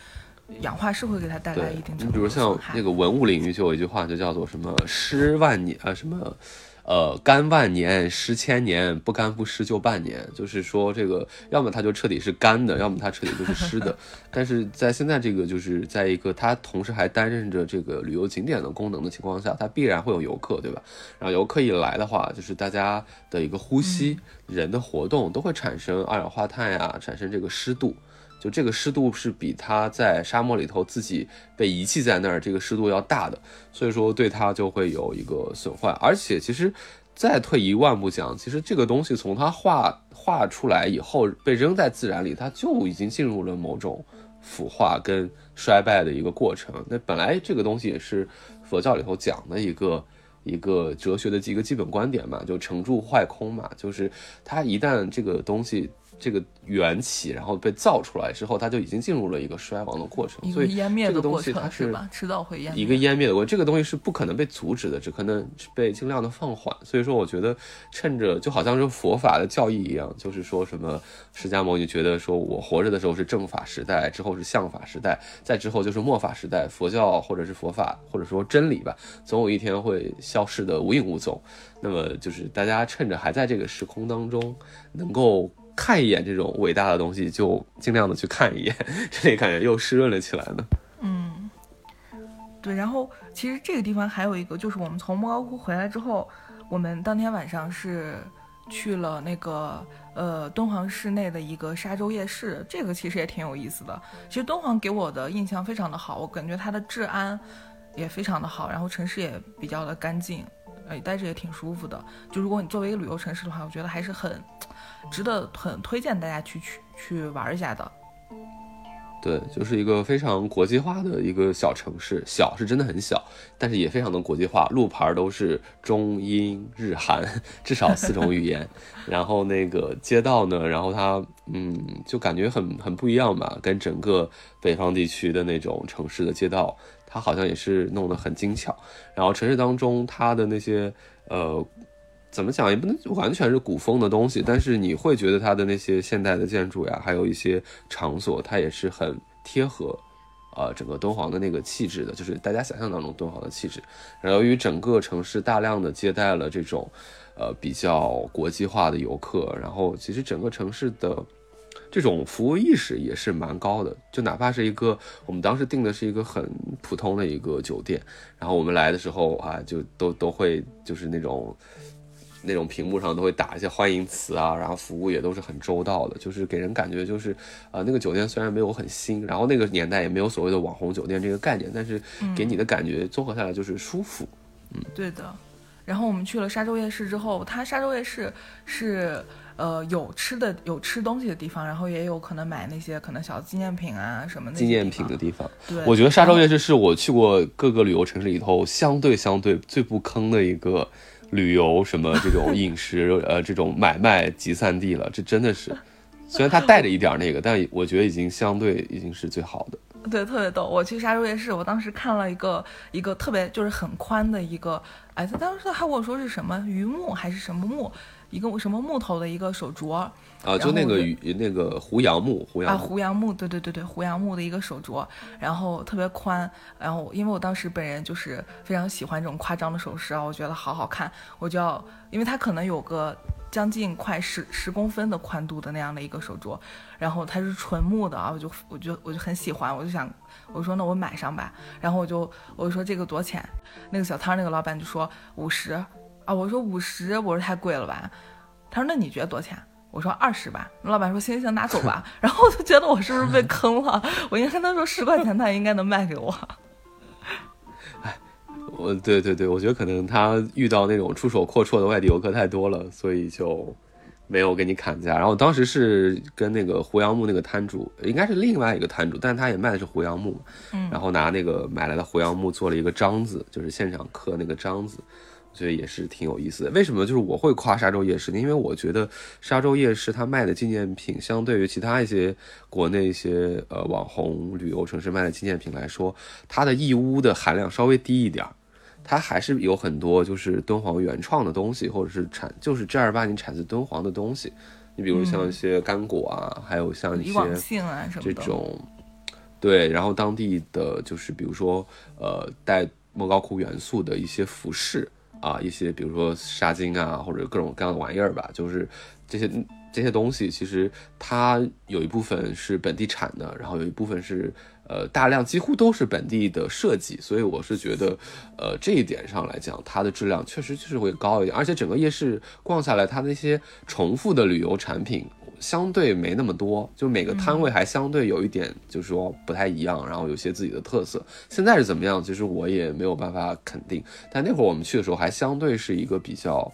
氧化是会给它带来一定，你程度比如像。那个文物领域，就有一句话就叫做什么“诗万年”啊，什么呃“干万年，湿千年，不干不湿就半年”，就是说这个要么它就彻底是干的，要么它彻底就是湿的。但是在现在这个就是在一个它同时还担任着这个旅游景点的功能的情况下，它必然会有游客，对吧？然后游客一来的话，就是大家的一个呼吸、人的活动都会产生二氧化碳呀，产生这个湿度。就这个湿度是比它在沙漠里头自己被遗弃在那儿这个湿度要大的，所以说对它就会有一个损坏。而且其实再退一万步讲，其实这个东西从它画画出来以后被扔在自然里，它就已经进入了某种腐化跟衰败的一个过程。那本来这个东西也是佛教里头讲的一个。一个哲学的几个基本观点嘛，就成住坏空嘛，就是它一旦这个东西这个缘起，然后被造出来之后，它就已经进入了一个衰亡的过程，所以湮灭的这个东过程西它是吧？迟早会湮灭。一个湮灭的过程，这个东西是不可能被阻止的，只可能是被尽量的放缓。所以说，我觉得趁着就好像是佛法的教义一样，就是说什么释迦牟尼觉得说我活着的时候是正法时代，之后是相法时代，再之后就是末法时代，佛教或者是佛法或者说真理吧，总有一天会消失的无影无踪。那么就是大家趁着还在这个时空当中，能够看一眼这种伟大的东西，就尽量的去看一眼，这里感觉又湿润了起来呢。嗯，对，然后其实这个地方还有一个，就是我们从莫高窟回来之后，我们当天晚上是去了那个呃敦煌市内的一个沙洲夜市，这个其实也挺有意思的。其实敦煌给我的印象非常的好，我感觉它的治安也非常的好，然后城市也比较的干净，哎，待着也挺舒服的。就如果你作为一个旅游城市的话，我觉得还是很值得、很推荐大家去去去玩一下的。对，就是一个非常国际化的一个小城市，小是真的很小，但是也非常的国际化，路牌都是中英日韩 至少四种语言，然后那个街道呢，然后它嗯，就感觉很很不一样吧，跟整个北方地区的那种城市的街道，它好像也是弄得很精巧，然后城市当中它的那些呃。怎么讲也不能完全是古风的东西，但是你会觉得它的那些现代的建筑呀，还有一些场所，它也是很贴合，呃，整个敦煌的那个气质的，就是大家想象当中敦煌的气质。然后由于整个城市大量的接待了这种，呃，比较国际化的游客，然后其实整个城市的这种服务意识也是蛮高的。就哪怕是一个我们当时订的是一个很普通的一个酒店，然后我们来的时候啊，就都都会就是那种。那种屏幕上都会打一些欢迎词啊，然后服务也都是很周到的，就是给人感觉就是，呃，那个酒店虽然没有很新，然后那个年代也没有所谓的网红酒店这个概念，但是给你的感觉综合下来就是舒服。嗯，对的。然后我们去了沙洲夜市之后，它沙洲夜市是呃有吃的有吃东西的地方，然后也有可能买那些可能小纪念品啊什么纪念品的地方。对，我觉得沙洲夜市是我去过各个旅游城市里头相对相对最不坑的一个。旅游什么这种饮食呃这种买卖集散地了，这真的是，虽然它带着一点那个，但我觉得已经相对已经是最好的。对，特别逗。我去沙洲夜市，我当时看了一个一个特别就是很宽的一个，哎，他当时他跟我说是什么榆木还是什么木，一个什么木头的一个手镯。啊，就那个那个胡杨木，胡杨啊，胡杨木，对对对对，胡杨木的一个手镯，然后特别宽，然后因为我当时本人就是非常喜欢这种夸张的首饰啊，我觉得好好看，我就要，因为它可能有个将近快十十公分的宽度的那样的一个手镯，然后它是纯木的啊，我就我就我就很喜欢，我就想我说那我买上吧，然后我就我就说这个多钱？那个小摊那个老板就说五十啊，我说五十，我说太贵了吧？他说那你觉得多少钱？我说二十吧，老板说行行拿走吧，然后我就觉得我是不是被坑了？我应该跟他说十块钱，他应该能卖给我。哎，我对对对，我觉得可能他遇到那种出手阔绰的外地游客太多了，所以就没有给你砍价。然后当时是跟那个胡杨木那个摊主，应该是另外一个摊主，但他也卖的是胡杨木，嗯，然后拿那个买来的胡杨木做了一个章子，就是现场刻那个章子。觉得也是挺有意思的。为什么就是我会夸沙洲夜市呢？因为我觉得沙洲夜市它卖的纪念品，相对于其他一些国内一些呃网红旅游城市卖的纪念品来说，它的义乌的含量稍微低一点儿。它还是有很多就是敦煌原创的东西，或者是产就是正儿八经产自敦煌的东西。你比如像一些干果啊，还有像一些这种，对，然后当地的就是比如说呃带莫高窟元素的一些服饰。啊，一些比如说纱巾啊，或者各种各样的玩意儿吧，就是这些这些东西，其实它有一部分是本地产的，然后有一部分是呃大量几乎都是本地的设计，所以我是觉得，呃这一点上来讲，它的质量确实就是会高一点，而且整个夜市逛下来，它那些重复的旅游产品。相对没那么多，就每个摊位还相对有一点，就是说不太一样，然后有些自己的特色。现在是怎么样？其实我也没有办法肯定。但那会儿我们去的时候，还相对是一个比较，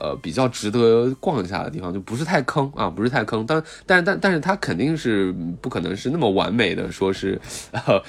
呃，比较值得逛一下的地方，就不是太坑啊，不是太坑。但但但但是它肯定是不可能是那么完美的，说是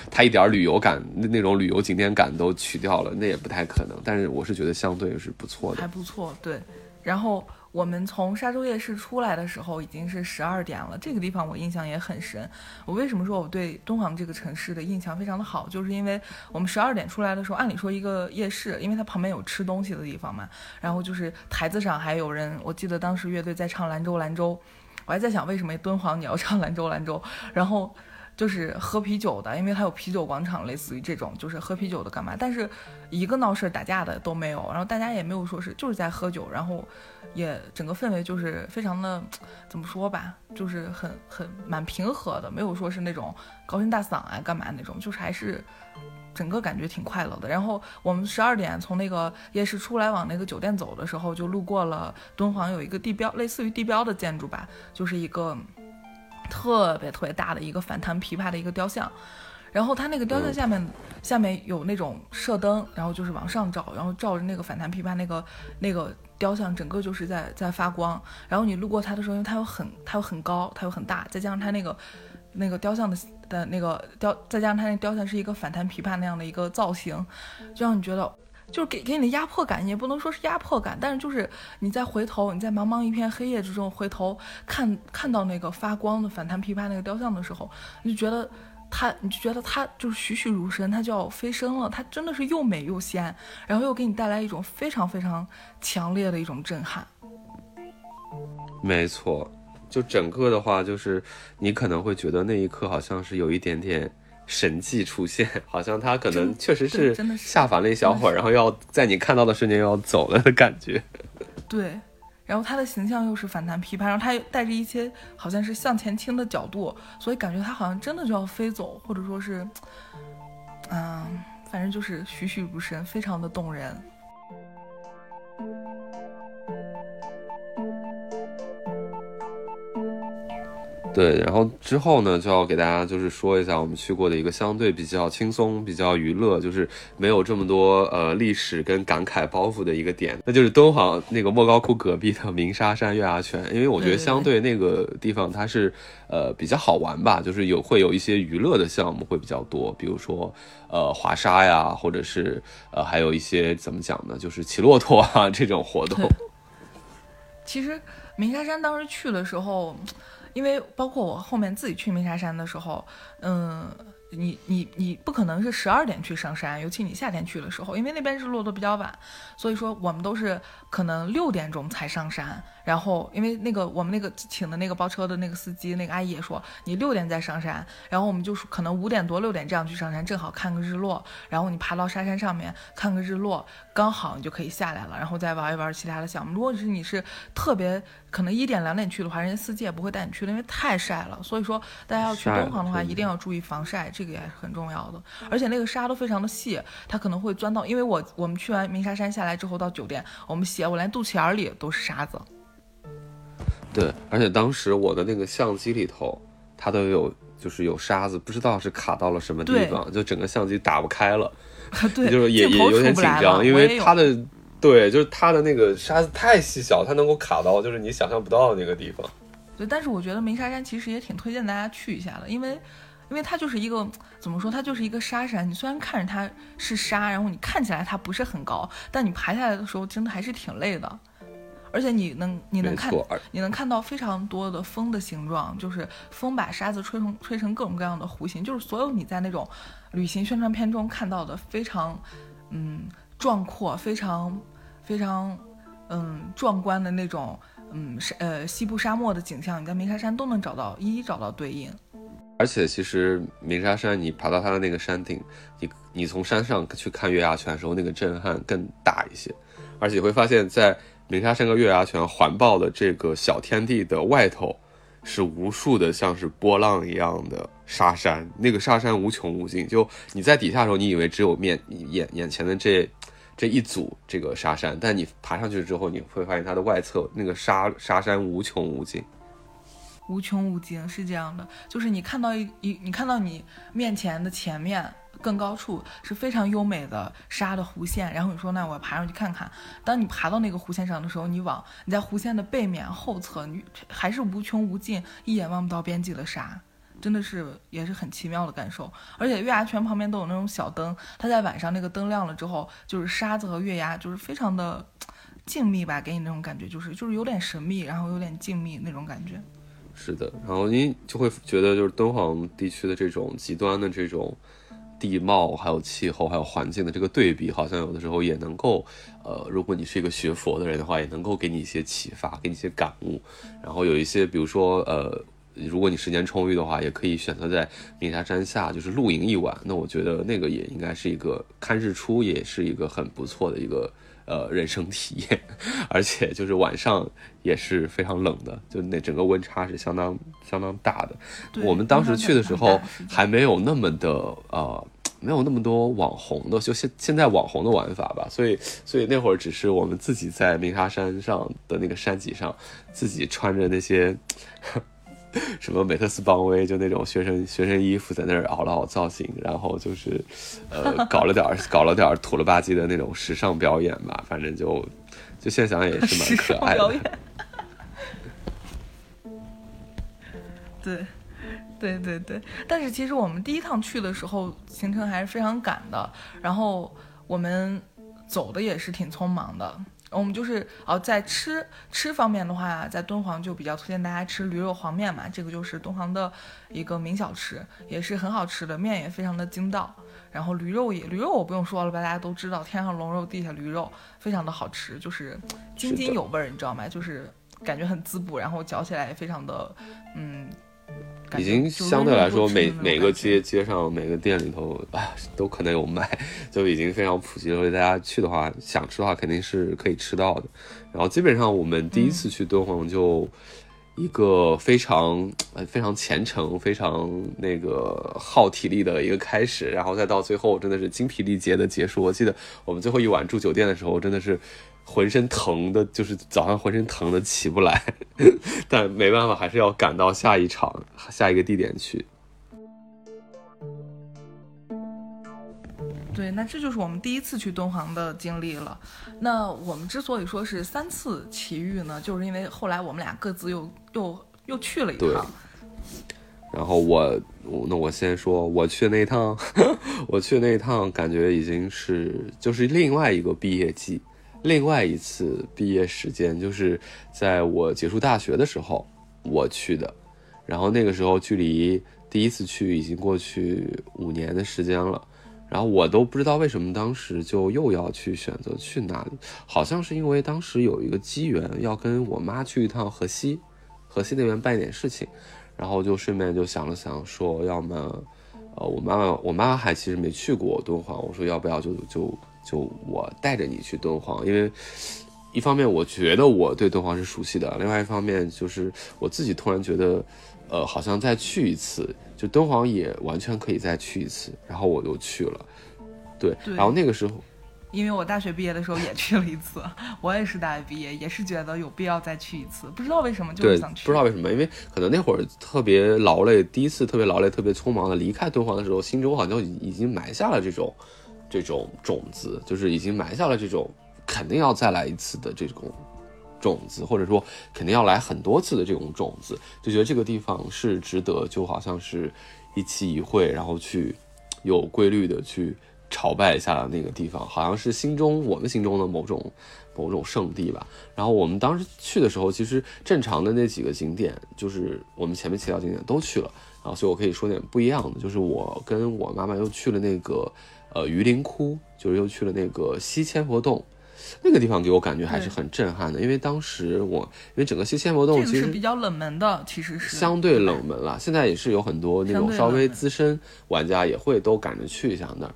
它一点旅游感那那种旅游景点感都去掉了，那也不太可能。但是我是觉得相对是不错的，还不错，对。然后。我们从沙洲夜市出来的时候已经是十二点了，这个地方我印象也很深。我为什么说我对敦煌这个城市的印象非常的好，就是因为我们十二点出来的时候，按理说一个夜市，因为它旁边有吃东西的地方嘛，然后就是台子上还有人，我记得当时乐队在唱兰州兰州，我还在想为什么敦煌你要唱兰州兰州，然后就是喝啤酒的，因为它有啤酒广场，类似于这种，就是喝啤酒的干嘛？但是一个闹事打架的都没有，然后大家也没有说是就是在喝酒，然后也整个氛围就是非常的怎么说吧，就是很很蛮平和的，没有说是那种高声大嗓啊干嘛那种，就是还是整个感觉挺快乐的。然后我们十二点从那个夜市出来往那个酒店走的时候，就路过了敦煌有一个地标，类似于地标的建筑吧，就是一个。特别特别大的一个反弹琵琶的一个雕像，然后它那个雕像下面下面有那种射灯，然后就是往上照，然后照着那个反弹琵琶那个那个雕像，整个就是在在发光。然后你路过它的时候，因为它又很它又很高，它又很大，再加上它那个那个雕像的的那个雕，再加上它那雕像是一个反弹琵琶那样的一个造型，就让你觉得。就是给给你的压迫感，也不能说是压迫感，但是就是你再回头，你在茫茫一片黑夜之中回头看看到那个发光的反弹琵琶那个雕像的时候，你就觉得它，你就觉得它就是栩栩如生，它就要飞升了，它真的是又美又仙，然后又给你带来一种非常非常强烈的一种震撼。没错，就整个的话，就是你可能会觉得那一刻好像是有一点点。神迹出现，好像他可能确实是下凡了一小会儿，然后要在你看到的瞬间要走了的感觉。对，然后他的形象又是反弹琵琶，然后他又带着一些好像是向前倾的角度，所以感觉他好像真的就要飞走，或者说是，嗯，反正就是栩栩如生，非常的动人。对，然后之后呢，就要给大家就是说一下我们去过的一个相对比较轻松、比较娱乐，就是没有这么多呃历史跟感慨包袱的一个点，那就是敦煌那个莫高窟隔壁的鸣沙山月牙泉。因为我觉得相对那个地方它是呃比较好玩吧，就是有会有一些娱乐的项目会比较多，比如说呃滑沙呀，或者是呃还有一些怎么讲呢，就是骑骆驼啊这种活动。其实鸣沙山当时去的时候。因为包括我后面自己去鸣沙山的时候，嗯。你你你不可能是十二点去上山，尤其你夏天去的时候，因为那边日落都比较晚，所以说我们都是可能六点钟才上山。然后因为那个我们那个请的那个包车的那个司机那个阿姨也说，你六点再上山，然后我们就是可能五点多六点这样去上山，正好看个日落。然后你爬到沙山上面看个日落，刚好你就可以下来了，然后再玩一玩其他的项目。如果是你是特别可能一点两点去的话，人家司机也不会带你去的，因为太晒了。所以说大家要去敦煌的话，一定要注意防晒。这个也是很重要的，而且那个沙都非常的细，它可能会钻到。因为我我们去完鸣沙山下来之后到酒店，我们鞋我连肚脐眼里都是沙子。对，而且当时我的那个相机里头，它都有就是有沙子，不知道是卡到了什么地方，就整个相机打不开了。对，就是也也有点紧张，因为它的对，就是它的那个沙子太细小，它能够卡到就是你想象不到的那个地方。对，但是我觉得鸣沙山其实也挺推荐大家去一下的，因为。因为它就是一个怎么说，它就是一个沙山。你虽然看着它是沙，然后你看起来它不是很高，但你爬下来的时候真的还是挺累的。而且你能你能看你能看到非常多的风的形状，就是风把沙子吹成吹成各种各样的弧形，就是所有你在那种旅行宣传片中看到的非常嗯壮阔、非常非常嗯壮观的那种嗯沙呃西部沙漠的景象，你在鸣沙山都能找到一一找到对应。而且其实鸣沙山，你爬到它的那个山顶，你你从山上去看月牙泉的时候，那个震撼更大一些。而且会发现，在鸣沙山和月牙泉环抱的这个小天地的外头，是无数的像是波浪一样的沙山。那个沙山无穷无尽，就你在底下的时候，你以为只有面眼眼前的这这一组这个沙山，但你爬上去之后，你会发现它的外侧那个沙沙山无穷无尽。无穷无尽是这样的，就是你看到一一，你看到你面前的前面更高处是非常优美的沙的弧线，然后你说那我要爬上去看看。当你爬到那个弧线上的时候，你往你在弧线的背面后侧，你还是无穷无尽，一眼望不到边际的沙，真的是也是很奇妙的感受。而且月牙泉旁边都有那种小灯，它在晚上那个灯亮了之后，就是沙子和月牙就是非常的静谧吧，给你那种感觉就是就是有点神秘，然后有点静谧那种感觉。是的，然后你就会觉得，就是敦煌地区的这种极端的这种地貌，还有气候，还有环境的这个对比，好像有的时候也能够，呃，如果你是一个学佛的人的话，也能够给你一些启发，给你一些感悟。然后有一些，比如说，呃，如果你时间充裕的话，也可以选择在鸣沙山下就是露营一晚。那我觉得那个也应该是一个看日出，也是一个很不错的一个呃人生体验。而且就是晚上也是非常冷的，就那整个温差是相当相当大的。我们当时去的时候还没有那么的呃。没有那么多网红的，就现现在网红的玩法吧，所以所以那会儿只是我们自己在鸣沙山上的那个山脊上，自己穿着那些 什么美特斯邦威，就那种学生学生衣服，在那儿熬了熬造型，然后就是呃搞了点 搞了点土了吧唧的那种时尚表演吧，反正就就现在想也是蛮可爱的。对。对对对，但是其实我们第一趟去的时候行程还是非常赶的，然后我们走的也是挺匆忙的。我们就是哦，在吃吃方面的话，在敦煌就比较推荐大家吃驴肉黄面嘛，这个就是敦煌的一个名小吃，也是很好吃的，面也非常的筋道。然后驴肉也驴肉我不用说了吧，大家都知道，天上龙肉地下驴肉，非常的好吃，就是津津有味儿，你知道吗？就是感觉很滋补，然后嚼起来也非常的嗯。已经相对来说，每每个街街上每个店里头啊，都可能有卖，就已经非常普及了。所以大家去的话，想吃的话，肯定是可以吃到的。然后基本上我们第一次去敦煌，就一个非常非常虔诚、非常那个耗体力的一个开始，然后再到最后真的是精疲力竭的结束。我记得我们最后一晚住酒店的时候，真的是。浑身疼的，就是早上浑身疼的起不来，但没办法，还是要赶到下一场、下一个地点去。对，那这就是我们第一次去敦煌的经历了。那我们之所以说是三次奇遇呢，就是因为后来我们俩各自又又又去了一趟。然后我，那我先说，我去那一趟，我去那一趟，感觉已经是就是另外一个毕业季。另外一次毕业时间就是在我结束大学的时候我去的，然后那个时候距离第一次去已经过去五年的时间了，然后我都不知道为什么当时就又要去选择去那里，好像是因为当时有一个机缘要跟我妈去一趟河西，河西那边办点事情，然后就顺便就想了想说，要么，呃，我妈妈我妈还其实没去过敦煌，我说要不要就就。就我带着你去敦煌，因为一方面我觉得我对敦煌是熟悉的，另外一方面就是我自己突然觉得，呃，好像再去一次，就敦煌也完全可以再去一次，然后我就去了。对，然后那个时候，因为我大学毕业的时候也去了一次，我也是大学毕业，也是觉得有必要再去一次，不知道为什么就是想去。不知道为什么，因为可能那会儿特别劳累，第一次特别劳累、特别匆忙的离开敦煌的时候，心中好像已经埋下了这种。这种种子就是已经埋下了这种肯定要再来一次的这种种子，或者说肯定要来很多次的这种种子，就觉得这个地方是值得，就好像是一期一会，然后去有规律的去朝拜一下那个地方，好像是心中我们心中的某种某种圣地吧。然后我们当时去的时候，其实正常的那几个景点，就是我们前面提到景点都去了，然后所以我可以说点不一样的，就是我跟我妈妈又去了那个。呃，榆林窟就是又去了那个西千佛洞，那个地方给我感觉还是很震撼的。因为当时我，因为整个西千佛洞其实比较冷门的，其实是相对冷门了。现在也是有很多那种稍微资深玩家也会都赶着去一下那儿。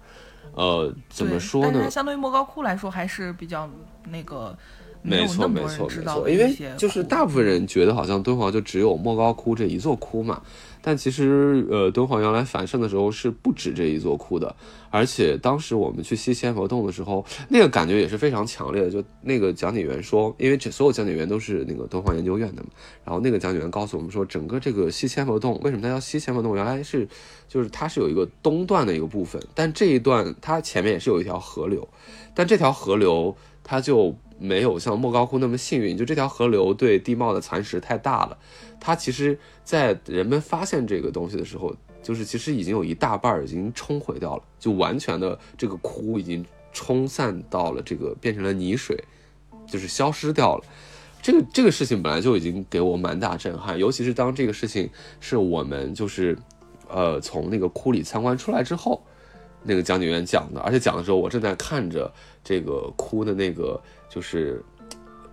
呃，怎么说呢？相对于莫高窟来说，还是比较那个。没错，没错，没错。因为就是大部分人觉得好像敦煌就只有莫高窟这一座窟嘛。但其实，呃，敦煌原来繁盛的时候是不止这一座窟的，而且当时我们去西千佛洞的时候，那个感觉也是非常强烈的。就那个讲解员说，因为这所有讲解员都是那个敦煌研究院的嘛，然后那个讲解员告诉我们说，整个这个西千佛洞为什么它叫西千佛洞？原来是就是它是有一个东段的一个部分，但这一段它前面也是有一条河流，但这条河流它就没有像莫高窟那么幸运，就这条河流对地貌的蚕食太大了。它其实，在人们发现这个东西的时候，就是其实已经有一大半已经冲毁掉了，就完全的这个窟已经冲散到了这个变成了泥水，就是消失掉了。这个这个事情本来就已经给我蛮大震撼，尤其是当这个事情是我们就是，呃，从那个窟里参观出来之后，那个讲解员讲的，而且讲的时候我正在看着这个窟的那个就是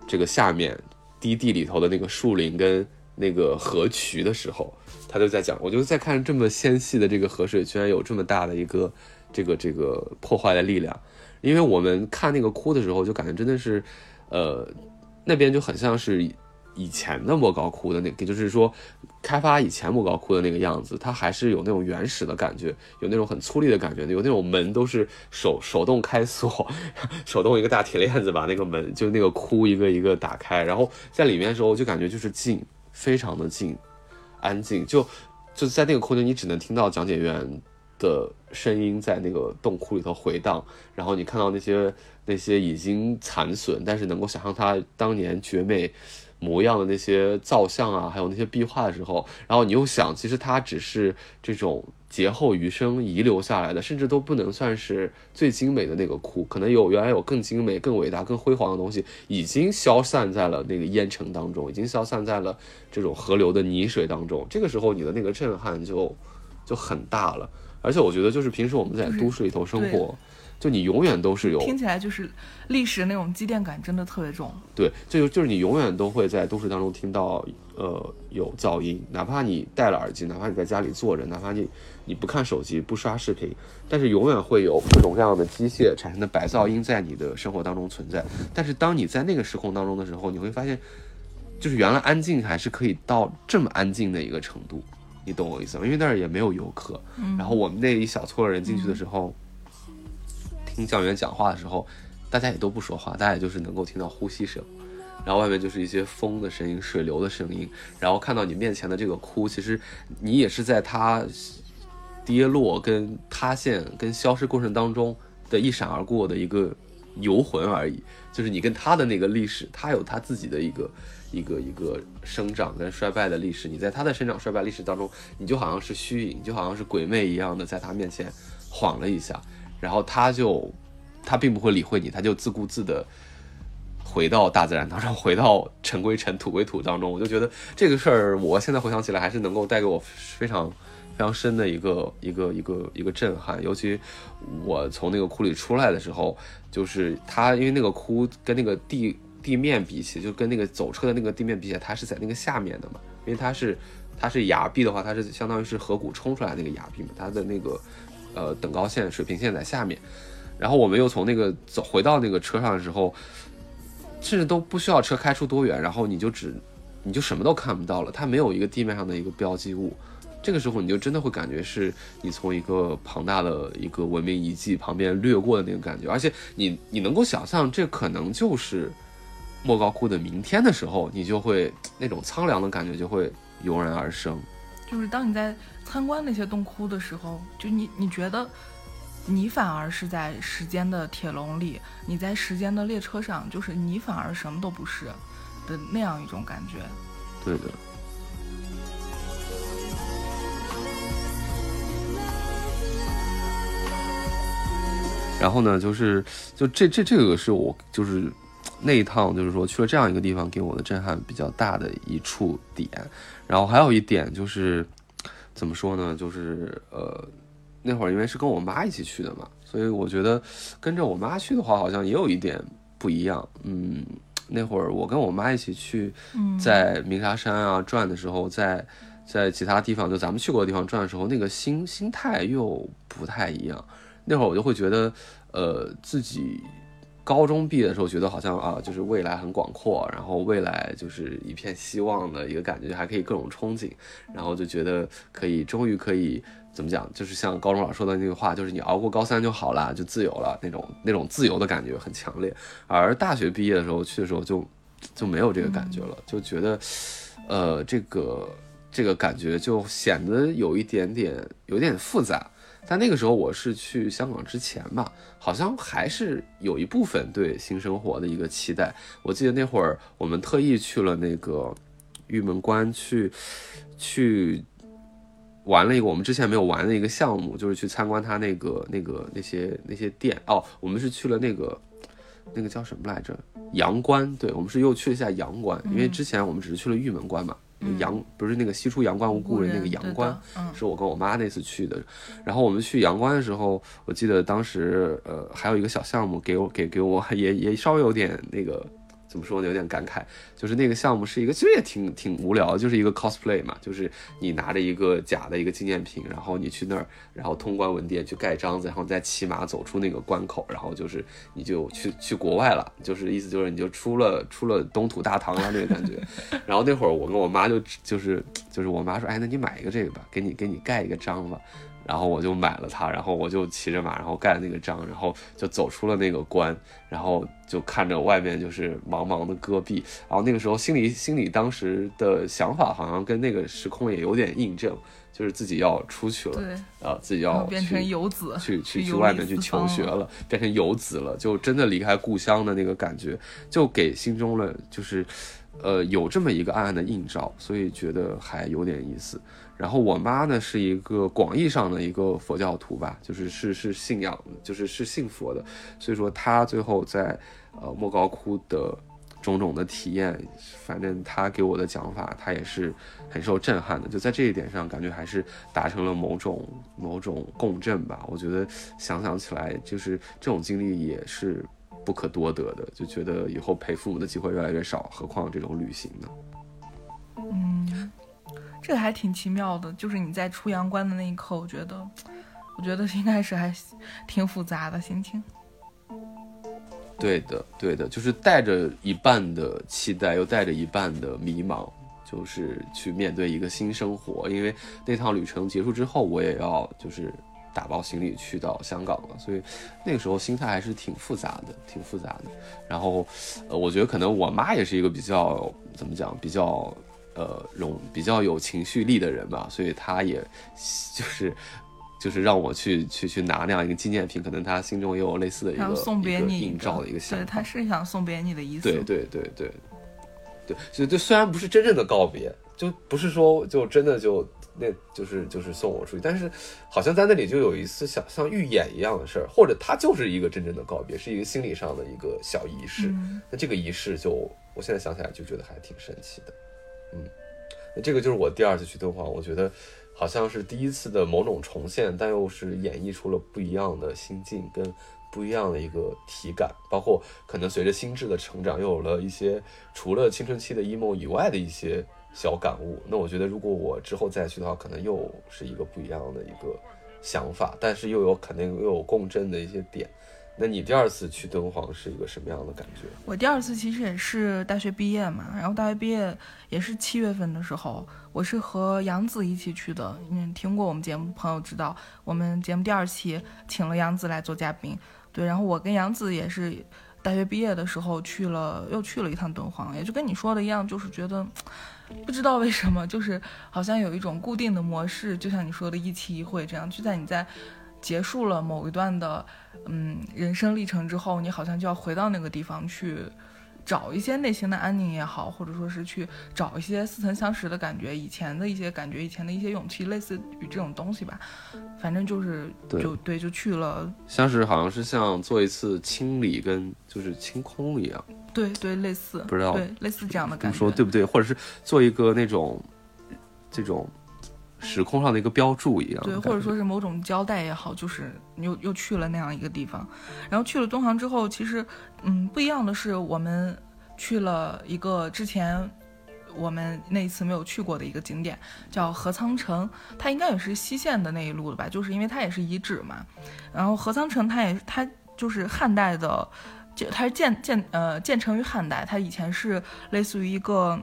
这个下面低地里头的那个树林跟。那个河渠的时候，他就在讲，我就在看这么纤细的这个河水，居然有这么大的一个这个这个破坏的力量。因为我们看那个窟的时候，就感觉真的是，呃，那边就很像是。以前的莫高窟的那个，就是说，开发以前莫高窟的那个样子，它还是有那种原始的感觉，有那种很粗粝的感觉，有那种门都是手手动开锁，手动一个大铁链子把那个门，就那个窟一个一个打开，然后在里面的时候就感觉就是静，非常的静，安静，就就在那个空间，你只能听到讲解员的声音在那个洞窟里头回荡，然后你看到那些那些已经残损，但是能够想象它当年绝美。模样的那些造像啊，还有那些壁画的时候，然后你又想，其实它只是这种劫后余生遗留下来的，甚至都不能算是最精美的那个窟，可能有原来有更精美、更伟大、更辉煌的东西，已经消散在了那个烟尘当中，已经消散在了这种河流的泥水当中。这个时候，你的那个震撼就就很大了。而且我觉得，就是平时我们在都市里头生活。就你永远都是有听起来就是历史那种积淀感真的特别重。对，就就是你永远都会在都市当中听到呃有噪音，哪怕你戴了耳机，哪怕你在家里坐着，哪怕你你不看手机不刷视频，但是永远会有各种各样的机械产生的白噪音在你的生活当中存在。但是当你在那个时空当中的时候，你会发现，就是原来安静还是可以到这么安静的一个程度，你懂我意思吗？因为那儿也没有游客，然后我们那一小撮人进去的时候。听教员讲话的时候，大家也都不说话，大家也就是能够听到呼吸声，然后外面就是一些风的声音、水流的声音，然后看到你面前的这个窟，其实你也是在它跌落、跟塌陷、跟消失过程当中的一闪而过的一个游魂而已。就是你跟他的那个历史，他有他自己的一个一个一个生长跟衰败的历史，你在他的生长衰败历史当中，你就好像是虚影，就好像是鬼魅一样的在他面前晃了一下。然后他就，他并不会理会你，他就自顾自的回到大自然当中，回到尘归尘，土归土当中。我就觉得这个事儿，我现在回想起来，还是能够带给我非常非常深的一个一个一个一个震撼。尤其我从那个窟里出来的时候，就是它，因为那个窟跟那个地地面比起，就跟那个走车的那个地面比起来，它是在那个下面的嘛，因为它是它是崖壁的话，它是相当于是河谷冲出来那个崖壁嘛，它的那个。呃，等高线、水平线在下面，然后我们又从那个走回到那个车上的时候，甚至都不需要车开出多远，然后你就只你就什么都看不到了，它没有一个地面上的一个标记物，这个时候你就真的会感觉是你从一个庞大的一个文明遗迹旁边掠过的那个感觉，而且你你能够想象这可能就是莫高窟的明天的时候，你就会那种苍凉的感觉就会油然而生。就是当你在参观那些洞窟的时候，就你你觉得，你反而是在时间的铁笼里，你在时间的列车上，就是你反而什么都不是的那样一种感觉。对的。然后呢，就是就这这这个是我就是那一趟，就是说去了这样一个地方，给我的震撼比较大的一处点。然后还有一点就是，怎么说呢？就是呃，那会儿因为是跟我妈一起去的嘛，所以我觉得跟着我妈去的话，好像也有一点不一样。嗯，那会儿我跟我妈一起去，在鸣沙山啊转的时候，在在其他地方就咱们去过的地方转的时候，那个心心态又不太一样。那会儿我就会觉得，呃，自己。高中毕业的时候，觉得好像啊，就是未来很广阔，然后未来就是一片希望的一个感觉，还可以各种憧憬，然后就觉得可以，终于可以怎么讲，就是像高中老师说的那句话，就是你熬过高三就好了，就自由了那种那种自由的感觉很强烈。而大学毕业的时候去的时候，就就没有这个感觉了，就觉得，呃，这个这个感觉就显得有一点点有点复杂。但那个时候我是去香港之前吧，好像还是有一部分对新生活的一个期待。我记得那会儿我们特意去了那个玉门关去去玩了一个我们之前没有玩的一个项目，就是去参观他那个那个那些那些店。哦，我们是去了那个那个叫什么来着？阳关。对，我们是又去了一下阳关，因为之前我们只是去了玉门关嘛。阳不是那个西出阳关无故人那个阳关，是我跟我妈那次去的。然后我们去阳关的时候，我记得当时呃还有一个小项目给我给给我 也也稍微有点那个怎么说呢？有点感慨，就是那个项目是一个，其实也挺挺无聊，就是一个 cosplay 嘛，就是你拿着一个假的一个纪念品，然后你去那儿，然后通关文牒去盖章子，然后再骑马走出那个关口，然后就是你就去去国外了，就是意思就是你就出了出了东土大唐了那个感觉。然后那会儿我跟我妈就就是就是我妈说，哎，那你买一个这个吧，给你给你盖一个章吧。然后我就买了它，然后我就骑着马，然后盖了那个章，然后就走出了那个关，然后就看着外面就是茫茫的戈壁，然后那个时候心里心里当时的想法好像跟那个时空也有点印证，就是自己要出去了，对，啊，自己要变成游子，去去去外面去求学了，变成游子了，就真的离开故乡的那个感觉，就给心中了就是，呃，有这么一个暗暗的映照，所以觉得还有点意思。然后我妈呢是一个广义上的一个佛教徒吧，就是是是信仰，就是是信佛的，所以说她最后在呃莫高窟的种种的体验，反正她给我的讲法，她也是很受震撼的，就在这一点上，感觉还是达成了某种某种共振吧。我觉得想想起来，就是这种经历也是不可多得的，就觉得以后陪父母的机会越来越少，何况这种旅行呢？这个还挺奇妙的，就是你在出阳关的那一刻，我觉得，我觉得应该是还挺复杂的心情。对的，对的，就是带着一半的期待，又带着一半的迷茫，就是去面对一个新生活。因为那趟旅程结束之后，我也要就是打包行李去到香港了，所以那个时候心态还是挺复杂的，挺复杂的。然后，呃，我觉得可能我妈也是一个比较怎么讲，比较呃容比较有情绪力的人吧，所以他也就是。就是让我去去去拿那样一个纪念品，可能他心中也有类似的一个一个送别你映照的一个想对，他是想送别你的意思。对对对对对，所以就虽然不是真正的告别，就不是说就真的就那就是就是送我出去，但是好像在那里就有一次像像预演一样的事儿，或者它就是一个真正的告别，是一个心理上的一个小仪式。嗯那这个仪式就我现在想起来就觉得还挺神奇的，嗯，那这个就是我第二次去敦煌，我觉得好像是第一次的某种重现，但又是演绎出了不一样的心境跟不一样的一个体感，包括可能随着心智的成长，又有了一些除了青春期的 emo 以外的一些小感悟。那我觉得如果我之后再去的话，可能又是一个不一样的一个想法，但是又有肯定又有共振的一些点。那你第二次去敦煌是一个什么样的感觉？我第二次其实也是大学毕业嘛，然后大学毕业也是七月份的时候，我是和杨子一起去的。嗯，听过我们节目朋友知道，我们节目第二期请了杨子来做嘉宾。对，然后我跟杨子也是大学毕业的时候去了，又去了一趟敦煌，也就跟你说的一样，就是觉得不知道为什么，就是好像有一种固定的模式，就像你说的一期一会这样，就在你在结束了某一段的嗯人生历程之后，你好像就要回到那个地方去。找一些内心的安宁也好，或者说是去找一些似曾相识的感觉，以前的一些感觉，以前的一些勇气，类似于这种东西吧。反正就是对就对，就去了，像是好像是像做一次清理跟就是清空一样，对对，类似不知道对类似这样的感觉。说对不对？或者是做一个那种这种时空上的一个标注一样对，或者说是某种交代也好，就是你又又去了那样一个地方，然后去了敦煌之后，其实嗯不一样的是，我们去了一个之前我们那一次没有去过的一个景点，叫何仓城，它应该也是西线的那一路的吧，就是因为它也是遗址嘛。然后何仓城它也它就是汉代的，就它是建建呃建成于汉代，它以前是类似于一个。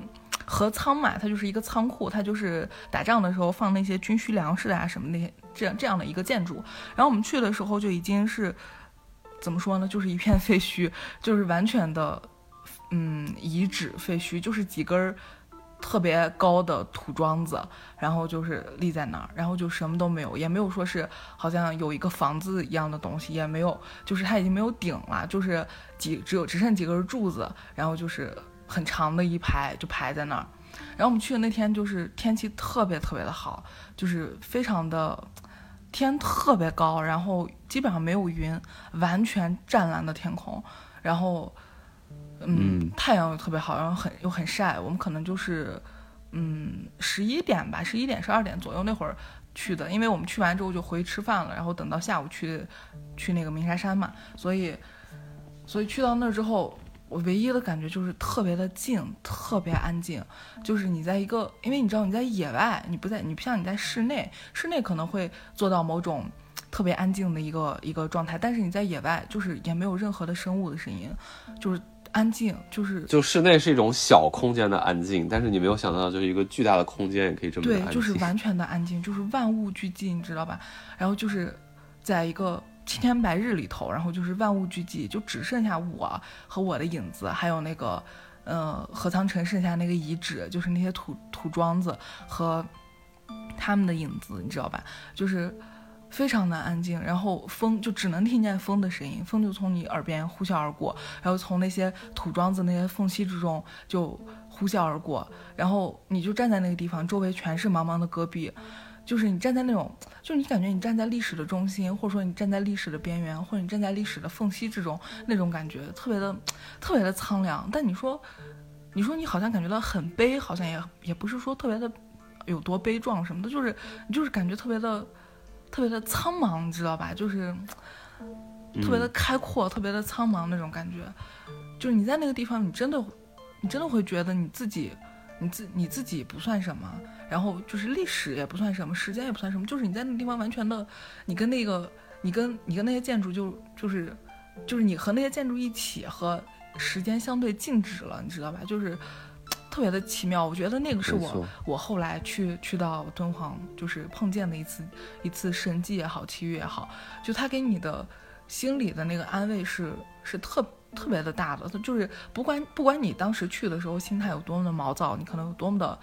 合仓嘛，它就是一个仓库，它就是打仗的时候放那些军需粮食啊什么那些这样这样的一个建筑。然后我们去的时候就已经是怎么说呢，就是一片废墟，就是完全的嗯遗址废墟，就是几根儿特别高的土桩子，然后就是立在那儿，然后就什么都没有，也没有说是好像有一个房子一样的东西，也没有，就是它已经没有顶了，就是几只有只剩几根柱子，然后就是很长的一排就排在那儿。然后我们去的那天就是天气特别特别的好，就是非常的天特别高，然后基本上没有云，完全湛蓝的天空，然后嗯嗯太阳又特别好，然后很又很晒，我们可能就是嗯十一点吧，十一点十二点左右那会儿去的，因为我们去完之后就回去吃饭了，然后等到下午去去那个鸣沙山嘛，所以所以去到那儿之后。我唯一的感觉就是特别的静，特别安静。就是你在一个，因为你知道你在野外，你不在，你不像你在室内，室内可能会做到某种特别安静的一个一个状态，但是你在野外，就是也没有任何的生物的声音，就是安静，就是就室内是一种小空间的安静，但是你没有想到，就是一个巨大的空间也可以这么对，就是完全的安静，就是万物俱寂，你知道吧？然后就是在一个。青天白日里头，然后就是万物俱寂，就只剩下我和我的影子，还有那个，呃，何仓城剩下那个遗址，就是那些土土庄子和他们的影子，你知道吧？就是非常的安静，然后风就只能听见风的声音，风就从你耳边呼啸而过，然后从那些土庄子那些缝隙之中就呼啸而过，然后你就站在那个地方，周围全是茫茫的戈壁。就是你站在那种，就是你感觉你站在历史的中心，或者说你站在历史的边缘，或者你站在历史的缝隙之中，那种感觉特别的，特别的苍凉。但你说，你说你好像感觉到很悲，好像也也不是说特别的有多悲壮什么的，就是你就是感觉特别的，特别的苍茫，你知道吧？就是特别的开阔，特别的苍茫那种感觉。就是你在那个地方，你真的，你真的会觉得你自己，你自你自己不算什么。然后就是历史也不算什么，时间也不算什么，就是你在那个地方完全的，你跟那个，你跟你跟那些建筑就就是，就是你和那些建筑一起和时间相对静止了，你知道吧？就是特别的奇妙。我觉得那个是我我后来去去到敦煌就是碰见的一次一次神迹也好，奇遇也好，就他给你的心里的那个安慰是是特。特别的大的，就是不管不管你当时去的时候心态有多么的毛躁，你可能有多么的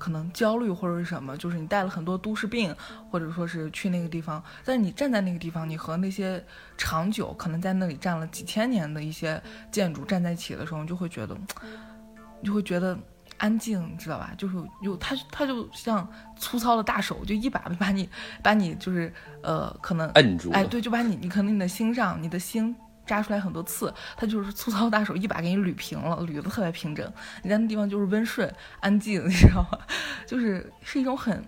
可能焦虑或者是什么，就是你带了很多都市病，或者说是去那个地方，但是你站在那个地方，你和那些长久可能在那里站了几千年的一些建筑站在一起的时候，你就会觉得，你就会觉得安静，你知道吧？就是有他，他就像粗糙的大手，就一把把你把你就是呃可能摁住，哎，对，就把你你可能你的心上，你的心。扎出来很多刺，他就是粗糙大手一把给你捋平了，捋得特别平整。你在那地方就是温顺安静，你知道吗？就是是一种很……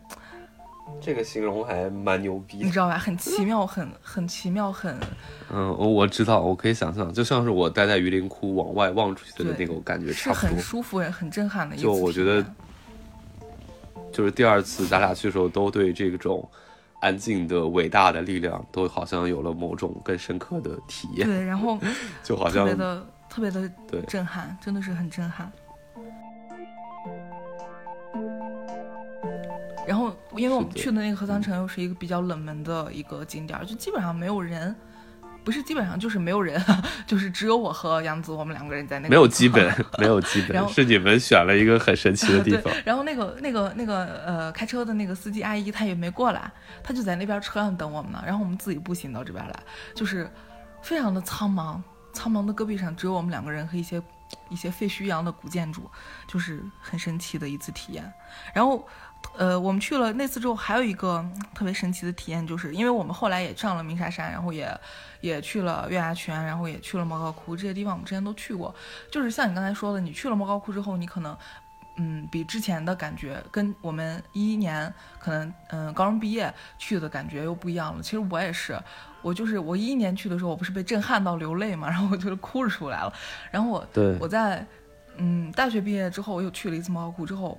这个形容还蛮牛逼，你知道吧？很奇妙，很很奇妙，很……嗯，我我知道，我可以想象，就像是我待在榆林窟往外望出去的那种感觉，差不多。很舒服，也很震撼的。就我觉得，就是第二次咱俩去的时候，都对这种。安静的伟大的力量，都好像有了某种更深刻的体验。对，然后 就好像特别的特别的震撼，真的是很震撼。然后，因为我们去的那个合桑城又是一个比较冷门的一个景点，就基本上没有人。不是基本上就是没有人，就是只有我和杨子，我们两个人在那个。没有基本，没有基本，是你们选了一个很神奇的地方。然后那个那个那个呃，开车的那个司机阿姨她也没过来，她就在那边车上等我们呢。然后我们自己步行到这边来，就是非常的苍茫，苍茫的戈壁上只有我们两个人和一些一些废墟一样的古建筑，就是很神奇的一次体验。然后。呃，我们去了那次之后，还有一个特别神奇的体验，就是因为我们后来也上了鸣沙山，然后也也去了月牙泉，然后也去了莫高窟这些地方，我们之前都去过。就是像你刚才说的，你去了莫高窟之后，你可能，嗯，比之前的感觉跟我们一一年可能嗯高中毕业去的感觉又不一样了。其实我也是，我就是我一一年去的时候，我不是被震撼到流泪嘛，然后我就哭着出来了。然后我对我在嗯大学毕业之后，我又去了一次莫高窟之后，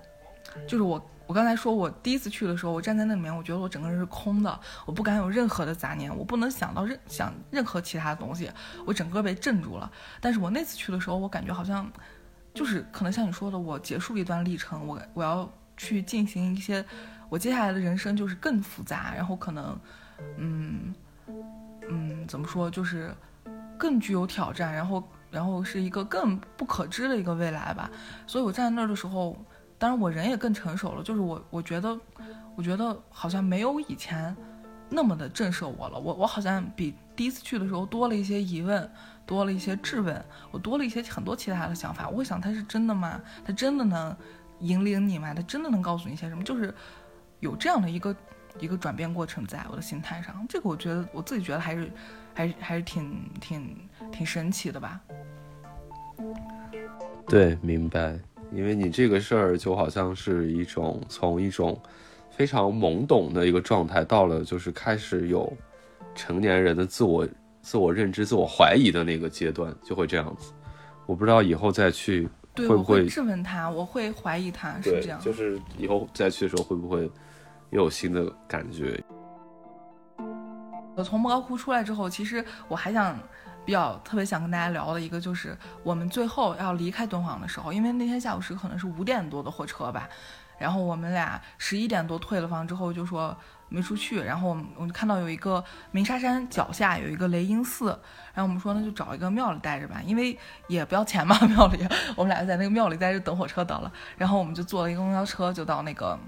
就是我。我刚才说，我第一次去的时候，我站在那里面，我觉得我整个人是空的，我不敢有任何的杂念，我不能想到任想任何其他的东西，我整个被镇住了。但是我那次去的时候，我感觉好像，就是可能像你说的，我结束了一段历程，我我要去进行一些，我接下来的人生就是更复杂，然后可能，嗯嗯，怎么说，就是更具有挑战，然后然后是一个更不可知的一个未来吧。所以我站在那儿的时候。当然，我人也更成熟了。就是我，我觉得，我觉得好像没有以前那么的震慑我了。我，我好像比第一次去的时候多了一些疑问，多了一些质问，我多了一些很多其他的想法。我会想，他是真的吗？他真的能引领你吗？他真的能告诉你一些什么？就是有这样的一个一个转变过程，在我的心态上。这个我觉得我自己觉得还是，还是还是挺挺挺神奇的吧。对，明白。因为你这个事儿就好像是一种从一种非常懵懂的一个状态，到了就是开始有成年人的自我自我认知、自我怀疑的那个阶段，就会这样子。我不知道以后再去对，会不会质问他，我会怀疑他是这样。就是以后再去的时候会不会又有新的感觉？我从莫高窟出来之后，其实我还想比较特别想跟大家聊的一个，就是我们最后要离开敦煌的时候，因为那天下午是可能是五点多的火车吧，然后我们俩十一点多退了房之后就说没出去，然后我们我们看到有一个鸣沙山脚下有一个雷音寺，然后我们说那就找一个庙里待着吧，因为也不要钱嘛，庙里我们俩就在那个庙里待着等火车得了，然后我们就坐了一个公交车就到那个。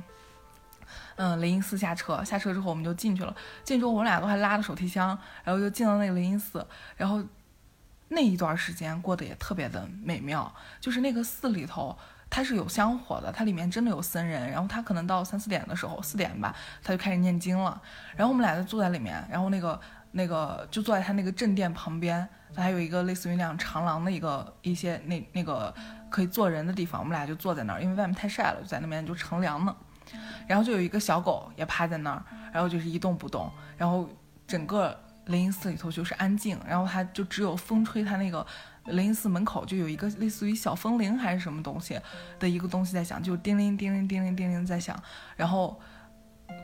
嗯，雷音寺下车，下车之后我们就进去了。进之后，我们俩都还拉着手提箱，然后就进了那个雷音寺。然后那一段时间过得也特别的美妙，就是那个寺里头它是有香火的，它里面真的有僧人。然后他可能到三四点的时候，四点吧，他就开始念经了。然后我们俩就坐在里面，然后那个那个就坐在他那个正殿旁边，他还有一个类似于那样长廊的一个一些那那个可以坐人的地方。我们俩就坐在那儿，因为外面太晒了，就在那边就乘凉呢。然后就有一个小狗也趴在那儿，然后就是一动不动。然后整个雷音寺里头就是安静，然后它就只有风吹，它那个雷音寺门口就有一个类似于小风铃还是什么东西的一个东西在响，就叮铃叮铃叮铃叮铃在响。然后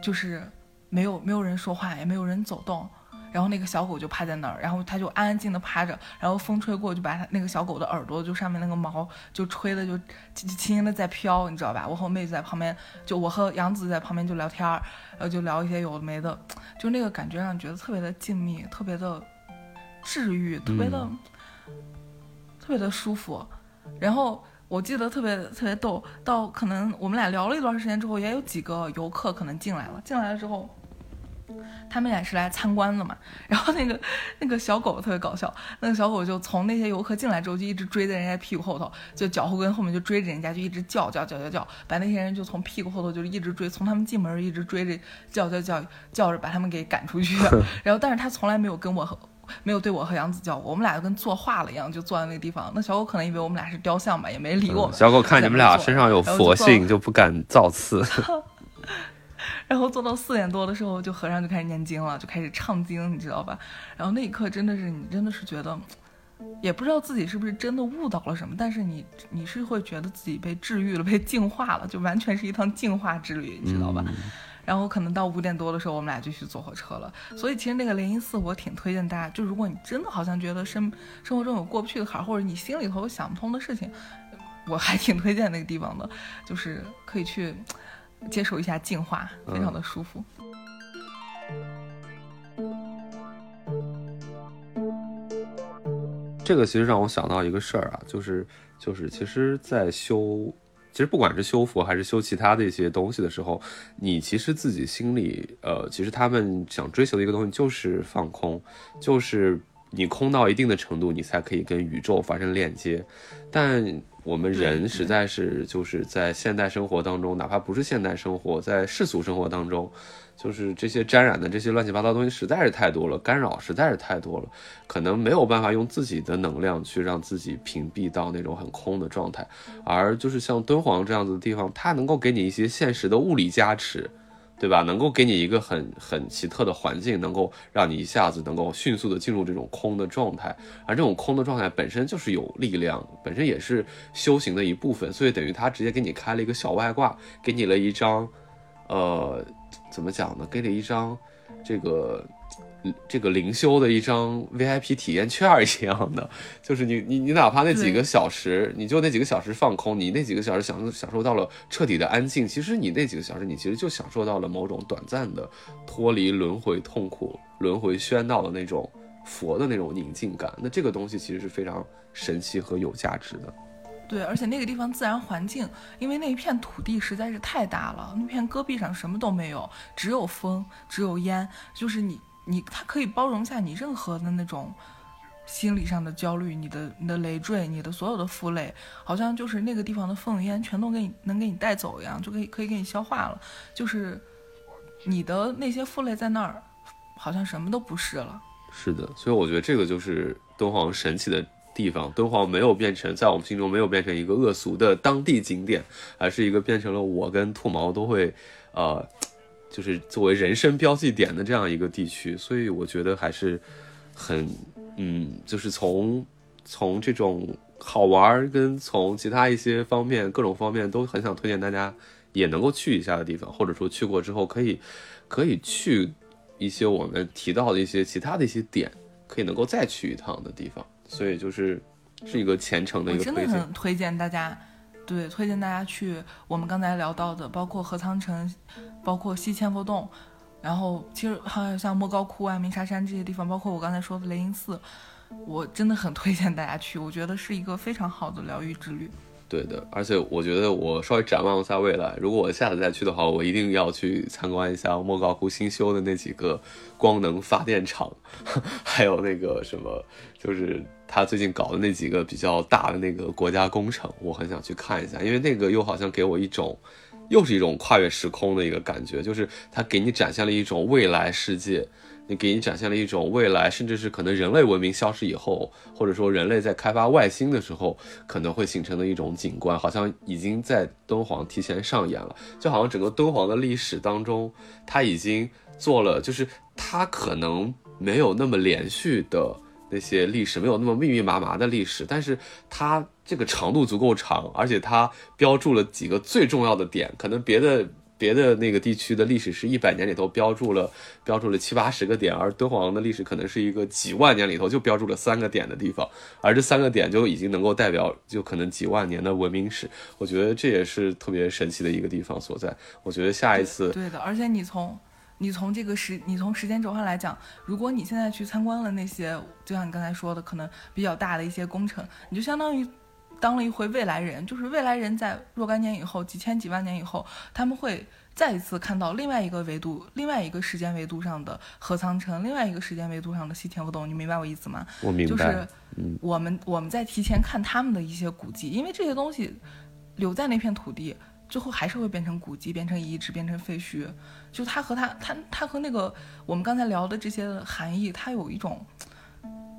就是没有没有人说话，也没有人走动。然后那个小狗就趴在那儿，然后它就安安静的趴着，然后风吹过就把它那个小狗的耳朵就上面那个毛就吹的就轻轻的在飘，你知道吧？我和我妹子在旁边，就我和杨子在旁边就聊天儿，然后就聊一些有的没的，就那个感觉让你觉得特别的静谧，特别的治愈，特别的、特别的舒服。然后我记得特别特别逗，到可能我们俩聊了一段时间之后，也有几个游客可能进来了，进来了之后。他们俩是来参观的嘛，然后那个那个小狗特别搞笑，那个小狗就从那些游客进来之后就一直追在人家屁股后头，就脚后跟后面就追着人家，就一直叫叫叫叫叫，把那些人就从屁股后头就一直追，从他们进门一直追着叫叫叫叫着把他们给赶出去。然后但是他从来没有跟我和没有对我和杨子叫过，我们俩就跟作画了一样，就坐在那个地方。那小狗可能以为我们俩是雕像吧，也没理我们。小狗看你们俩身上有佛性，就不敢造次。然后做到四点多的时候，就和尚就开始念经了，就开始唱经，你知道吧？然后那一刻真的是你真的是觉得，也不知道自己是不是真的悟到了什么，但是你你是会觉得自己被治愈了，被净化了，就完全是一趟净化之旅，你知道吧？然后可能到五点多的时候，我们俩就去坐火车了。所以其实那个灵音寺我挺推荐大家，就如果你真的好像觉得生生活中有过不去的坎儿，或者你心里头有想不通的事情，我还挺推荐那个地方的，就是可以去。接受一下净化，非常的舒服。这个其实让我想到一个事儿啊，就是就是其实，在修，其实不管是修佛还是修其他的一些东西的时候，你其实自己心里，呃，其实他们想追求的一个东西就是放空，就是你空到一定的程度，你才可以跟宇宙发生链接，但。我们人实在是就是在现代生活当中，哪怕不是现代生活，在世俗生活当中，就是这些沾染的这些乱七八糟东西实在是太多了，干扰实在是太多了，可能没有办法用自己的能量去让自己屏蔽到那种很空的状态，而就是像敦煌这样子的地方，它能够给你一些现实的物理加持。对吧？能够给你一个很很奇特的环境，能够让你一下子能够迅速的进入这种空的状态，而这种空的状态本身就是有力量，本身也是修行的一部分，所以等于他直接给你开了一个小外挂，给你了一张，呃，怎么讲呢？给你一张这个。这个灵修的一张 VIP 体验券一样的，就是你你你哪怕那几个小时，你就那几个小时放空，你那几个小时享受享受到了彻底的安静，其实你那几个小时，你其实就享受到了某种短暂的脱离轮回痛苦、轮回喧闹的那种佛的那种宁静感。那这个东西其实是非常神奇和有价值的。对，而且那个地方自然环境，因为那一片土地实在是太大了，那片戈壁上什么都没有，只有风，只有烟，就是你。你它可以包容下你任何的那种心理上的焦虑，你的你的累赘，你的所有的负累，好像就是那个地方的风烟全都给你能给你带走一样，就可以可以给你消化了。就是你的那些负累在那儿，好像什么都不是了。是的，所以我觉得这个就是敦煌神奇的地方。敦煌没有变成在我们心中没有变成一个恶俗的当地景点，而是一个变成了我跟兔毛都会呃。就是作为人生标记点的这样一个地区，所以我觉得还是很，嗯，就是从从这种好玩跟从其他一些方面各种方面都很想推荐大家也能够去一下的地方，或者说去过之后可以可以去一些我们提到的一些其他的一些点，可以能够再去一趟的地方。所以就是是一个虔诚的一个推荐，真的很推荐大家。对，推荐大家去我们刚才聊到的，包括河仓城，包括西千佛洞，然后其实还有像莫高窟啊、鸣沙山这些地方，包括我刚才说的雷音寺，我真的很推荐大家去，我觉得是一个非常好的疗愈之旅。对的，而且我觉得我稍微展望一下未来，如果我下次再去的话，我一定要去参观一下莫高窟新修的那几个光能发电厂，还有那个什么，就是他最近搞的那几个比较大的那个国家工程，我很想去看一下，因为那个又好像给我一种，又是一种跨越时空的一个感觉，就是它给你展现了一种未来世界。给你展现了一种未来，甚至是可能人类文明消失以后，或者说人类在开发外星的时候，可能会形成的一种景观，好像已经在敦煌提前上演了。就好像整个敦煌的历史当中，它已经做了，就是它可能没有那么连续的那些历史，没有那么密密麻麻的历史，但是它这个长度足够长，而且它标注了几个最重要的点，可能别的。别的那个地区的历史是一百年里头标注了标注了七八十个点，而敦煌的历史可能是一个几万年里头就标注了三个点的地方，而这三个点就已经能够代表就可能几万年的文明史。我觉得这也是特别神奇的一个地方所在。我觉得下一次对的，而且你从你从这个时你从时间轴上来讲，如果你现在去参观了那些，就像你刚才说的，可能比较大的一些工程，你就相当于。当了一回未来人，就是未来人在若干年以后，几千几万年以后，他们会再一次看到另外一个维度、另外一个时间维度上的何仓城，另外一个时间维度上的西天不动。你明白我意思吗？我明白。就是我们我们在提前看他们的一些古迹，因为这些东西留在那片土地，最后还是会变成古迹、变成遗址、变成废墟。就它和它它它和那个我们刚才聊的这些含义，它有一种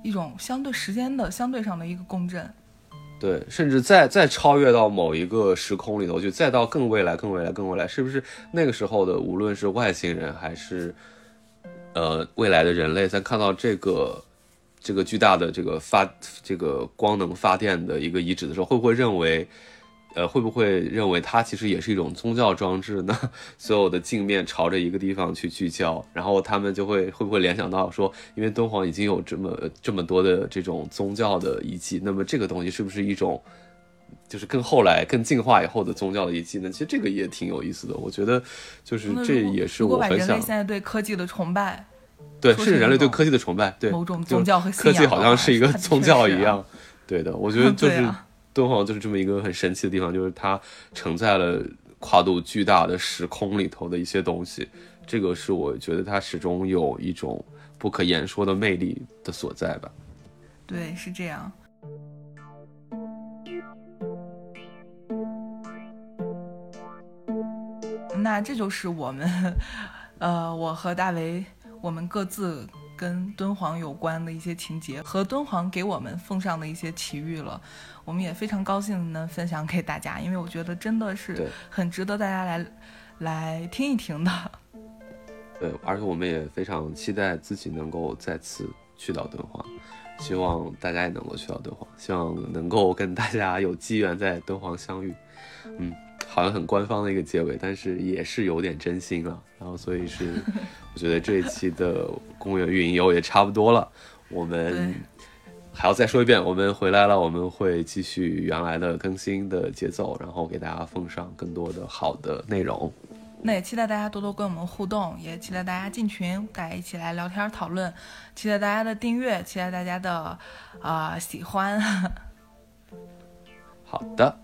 一种相对时间的相对上的一个共振。对，甚至再再超越到某一个时空里头去，再到更未来、更未来、更未来，是不是那个时候的无论是外星人还是呃未来的人类，在看到这个这个巨大的这个发这个光能发电的一个遗址的时候，会不会认为？呃，会不会认为它其实也是一种宗教装置呢？所有的镜面朝着一个地方去聚焦，然后他们就会会不会联想到说，因为敦煌已经有这么这么多的这种宗教的遗迹，那么这个东西是不是一种，就是更后来更进化以后的宗教的遗迹呢？其实这个也挺有意思的，我觉得就是这也是我很想。现在对科技的崇拜，对，是人类对科技的崇拜，对某种宗教和科技好像是一个宗教一样，对的，我觉得 就是。敦煌就是这么一个很神奇的地方，就是它承载了跨度巨大的时空里头的一些东西，这个是我觉得它始终有一种不可言说的魅力的所在吧。对，是这样。那这就是我们，呃，我和大为，我们各自。跟敦煌有关的一些情节和敦煌给我们奉上的一些奇遇了，我们也非常高兴能分享给大家，因为我觉得真的是很值得大家来来听一听的。对，而且我们也非常期待自己能够再次去到敦煌，希望大家也能够去到敦煌，希望能够跟大家有机缘在敦煌相遇。嗯。好像很官方的一个结尾，但是也是有点真心了。然后，所以是 我觉得这一期的公园云游也差不多了。我们还要再说一遍，我们回来了，我们会继续原来的更新的节奏，然后给大家奉上更多的好的内容。那也期待大家多多跟我们互动，也期待大家进群，大家一起来聊天讨论。期待大家的订阅，期待大家的啊喜欢。好的。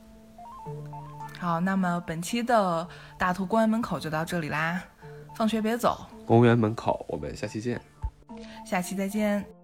好，那么本期的大图公园门口就到这里啦，放学别走，公园门口，我们下期见，下期再见。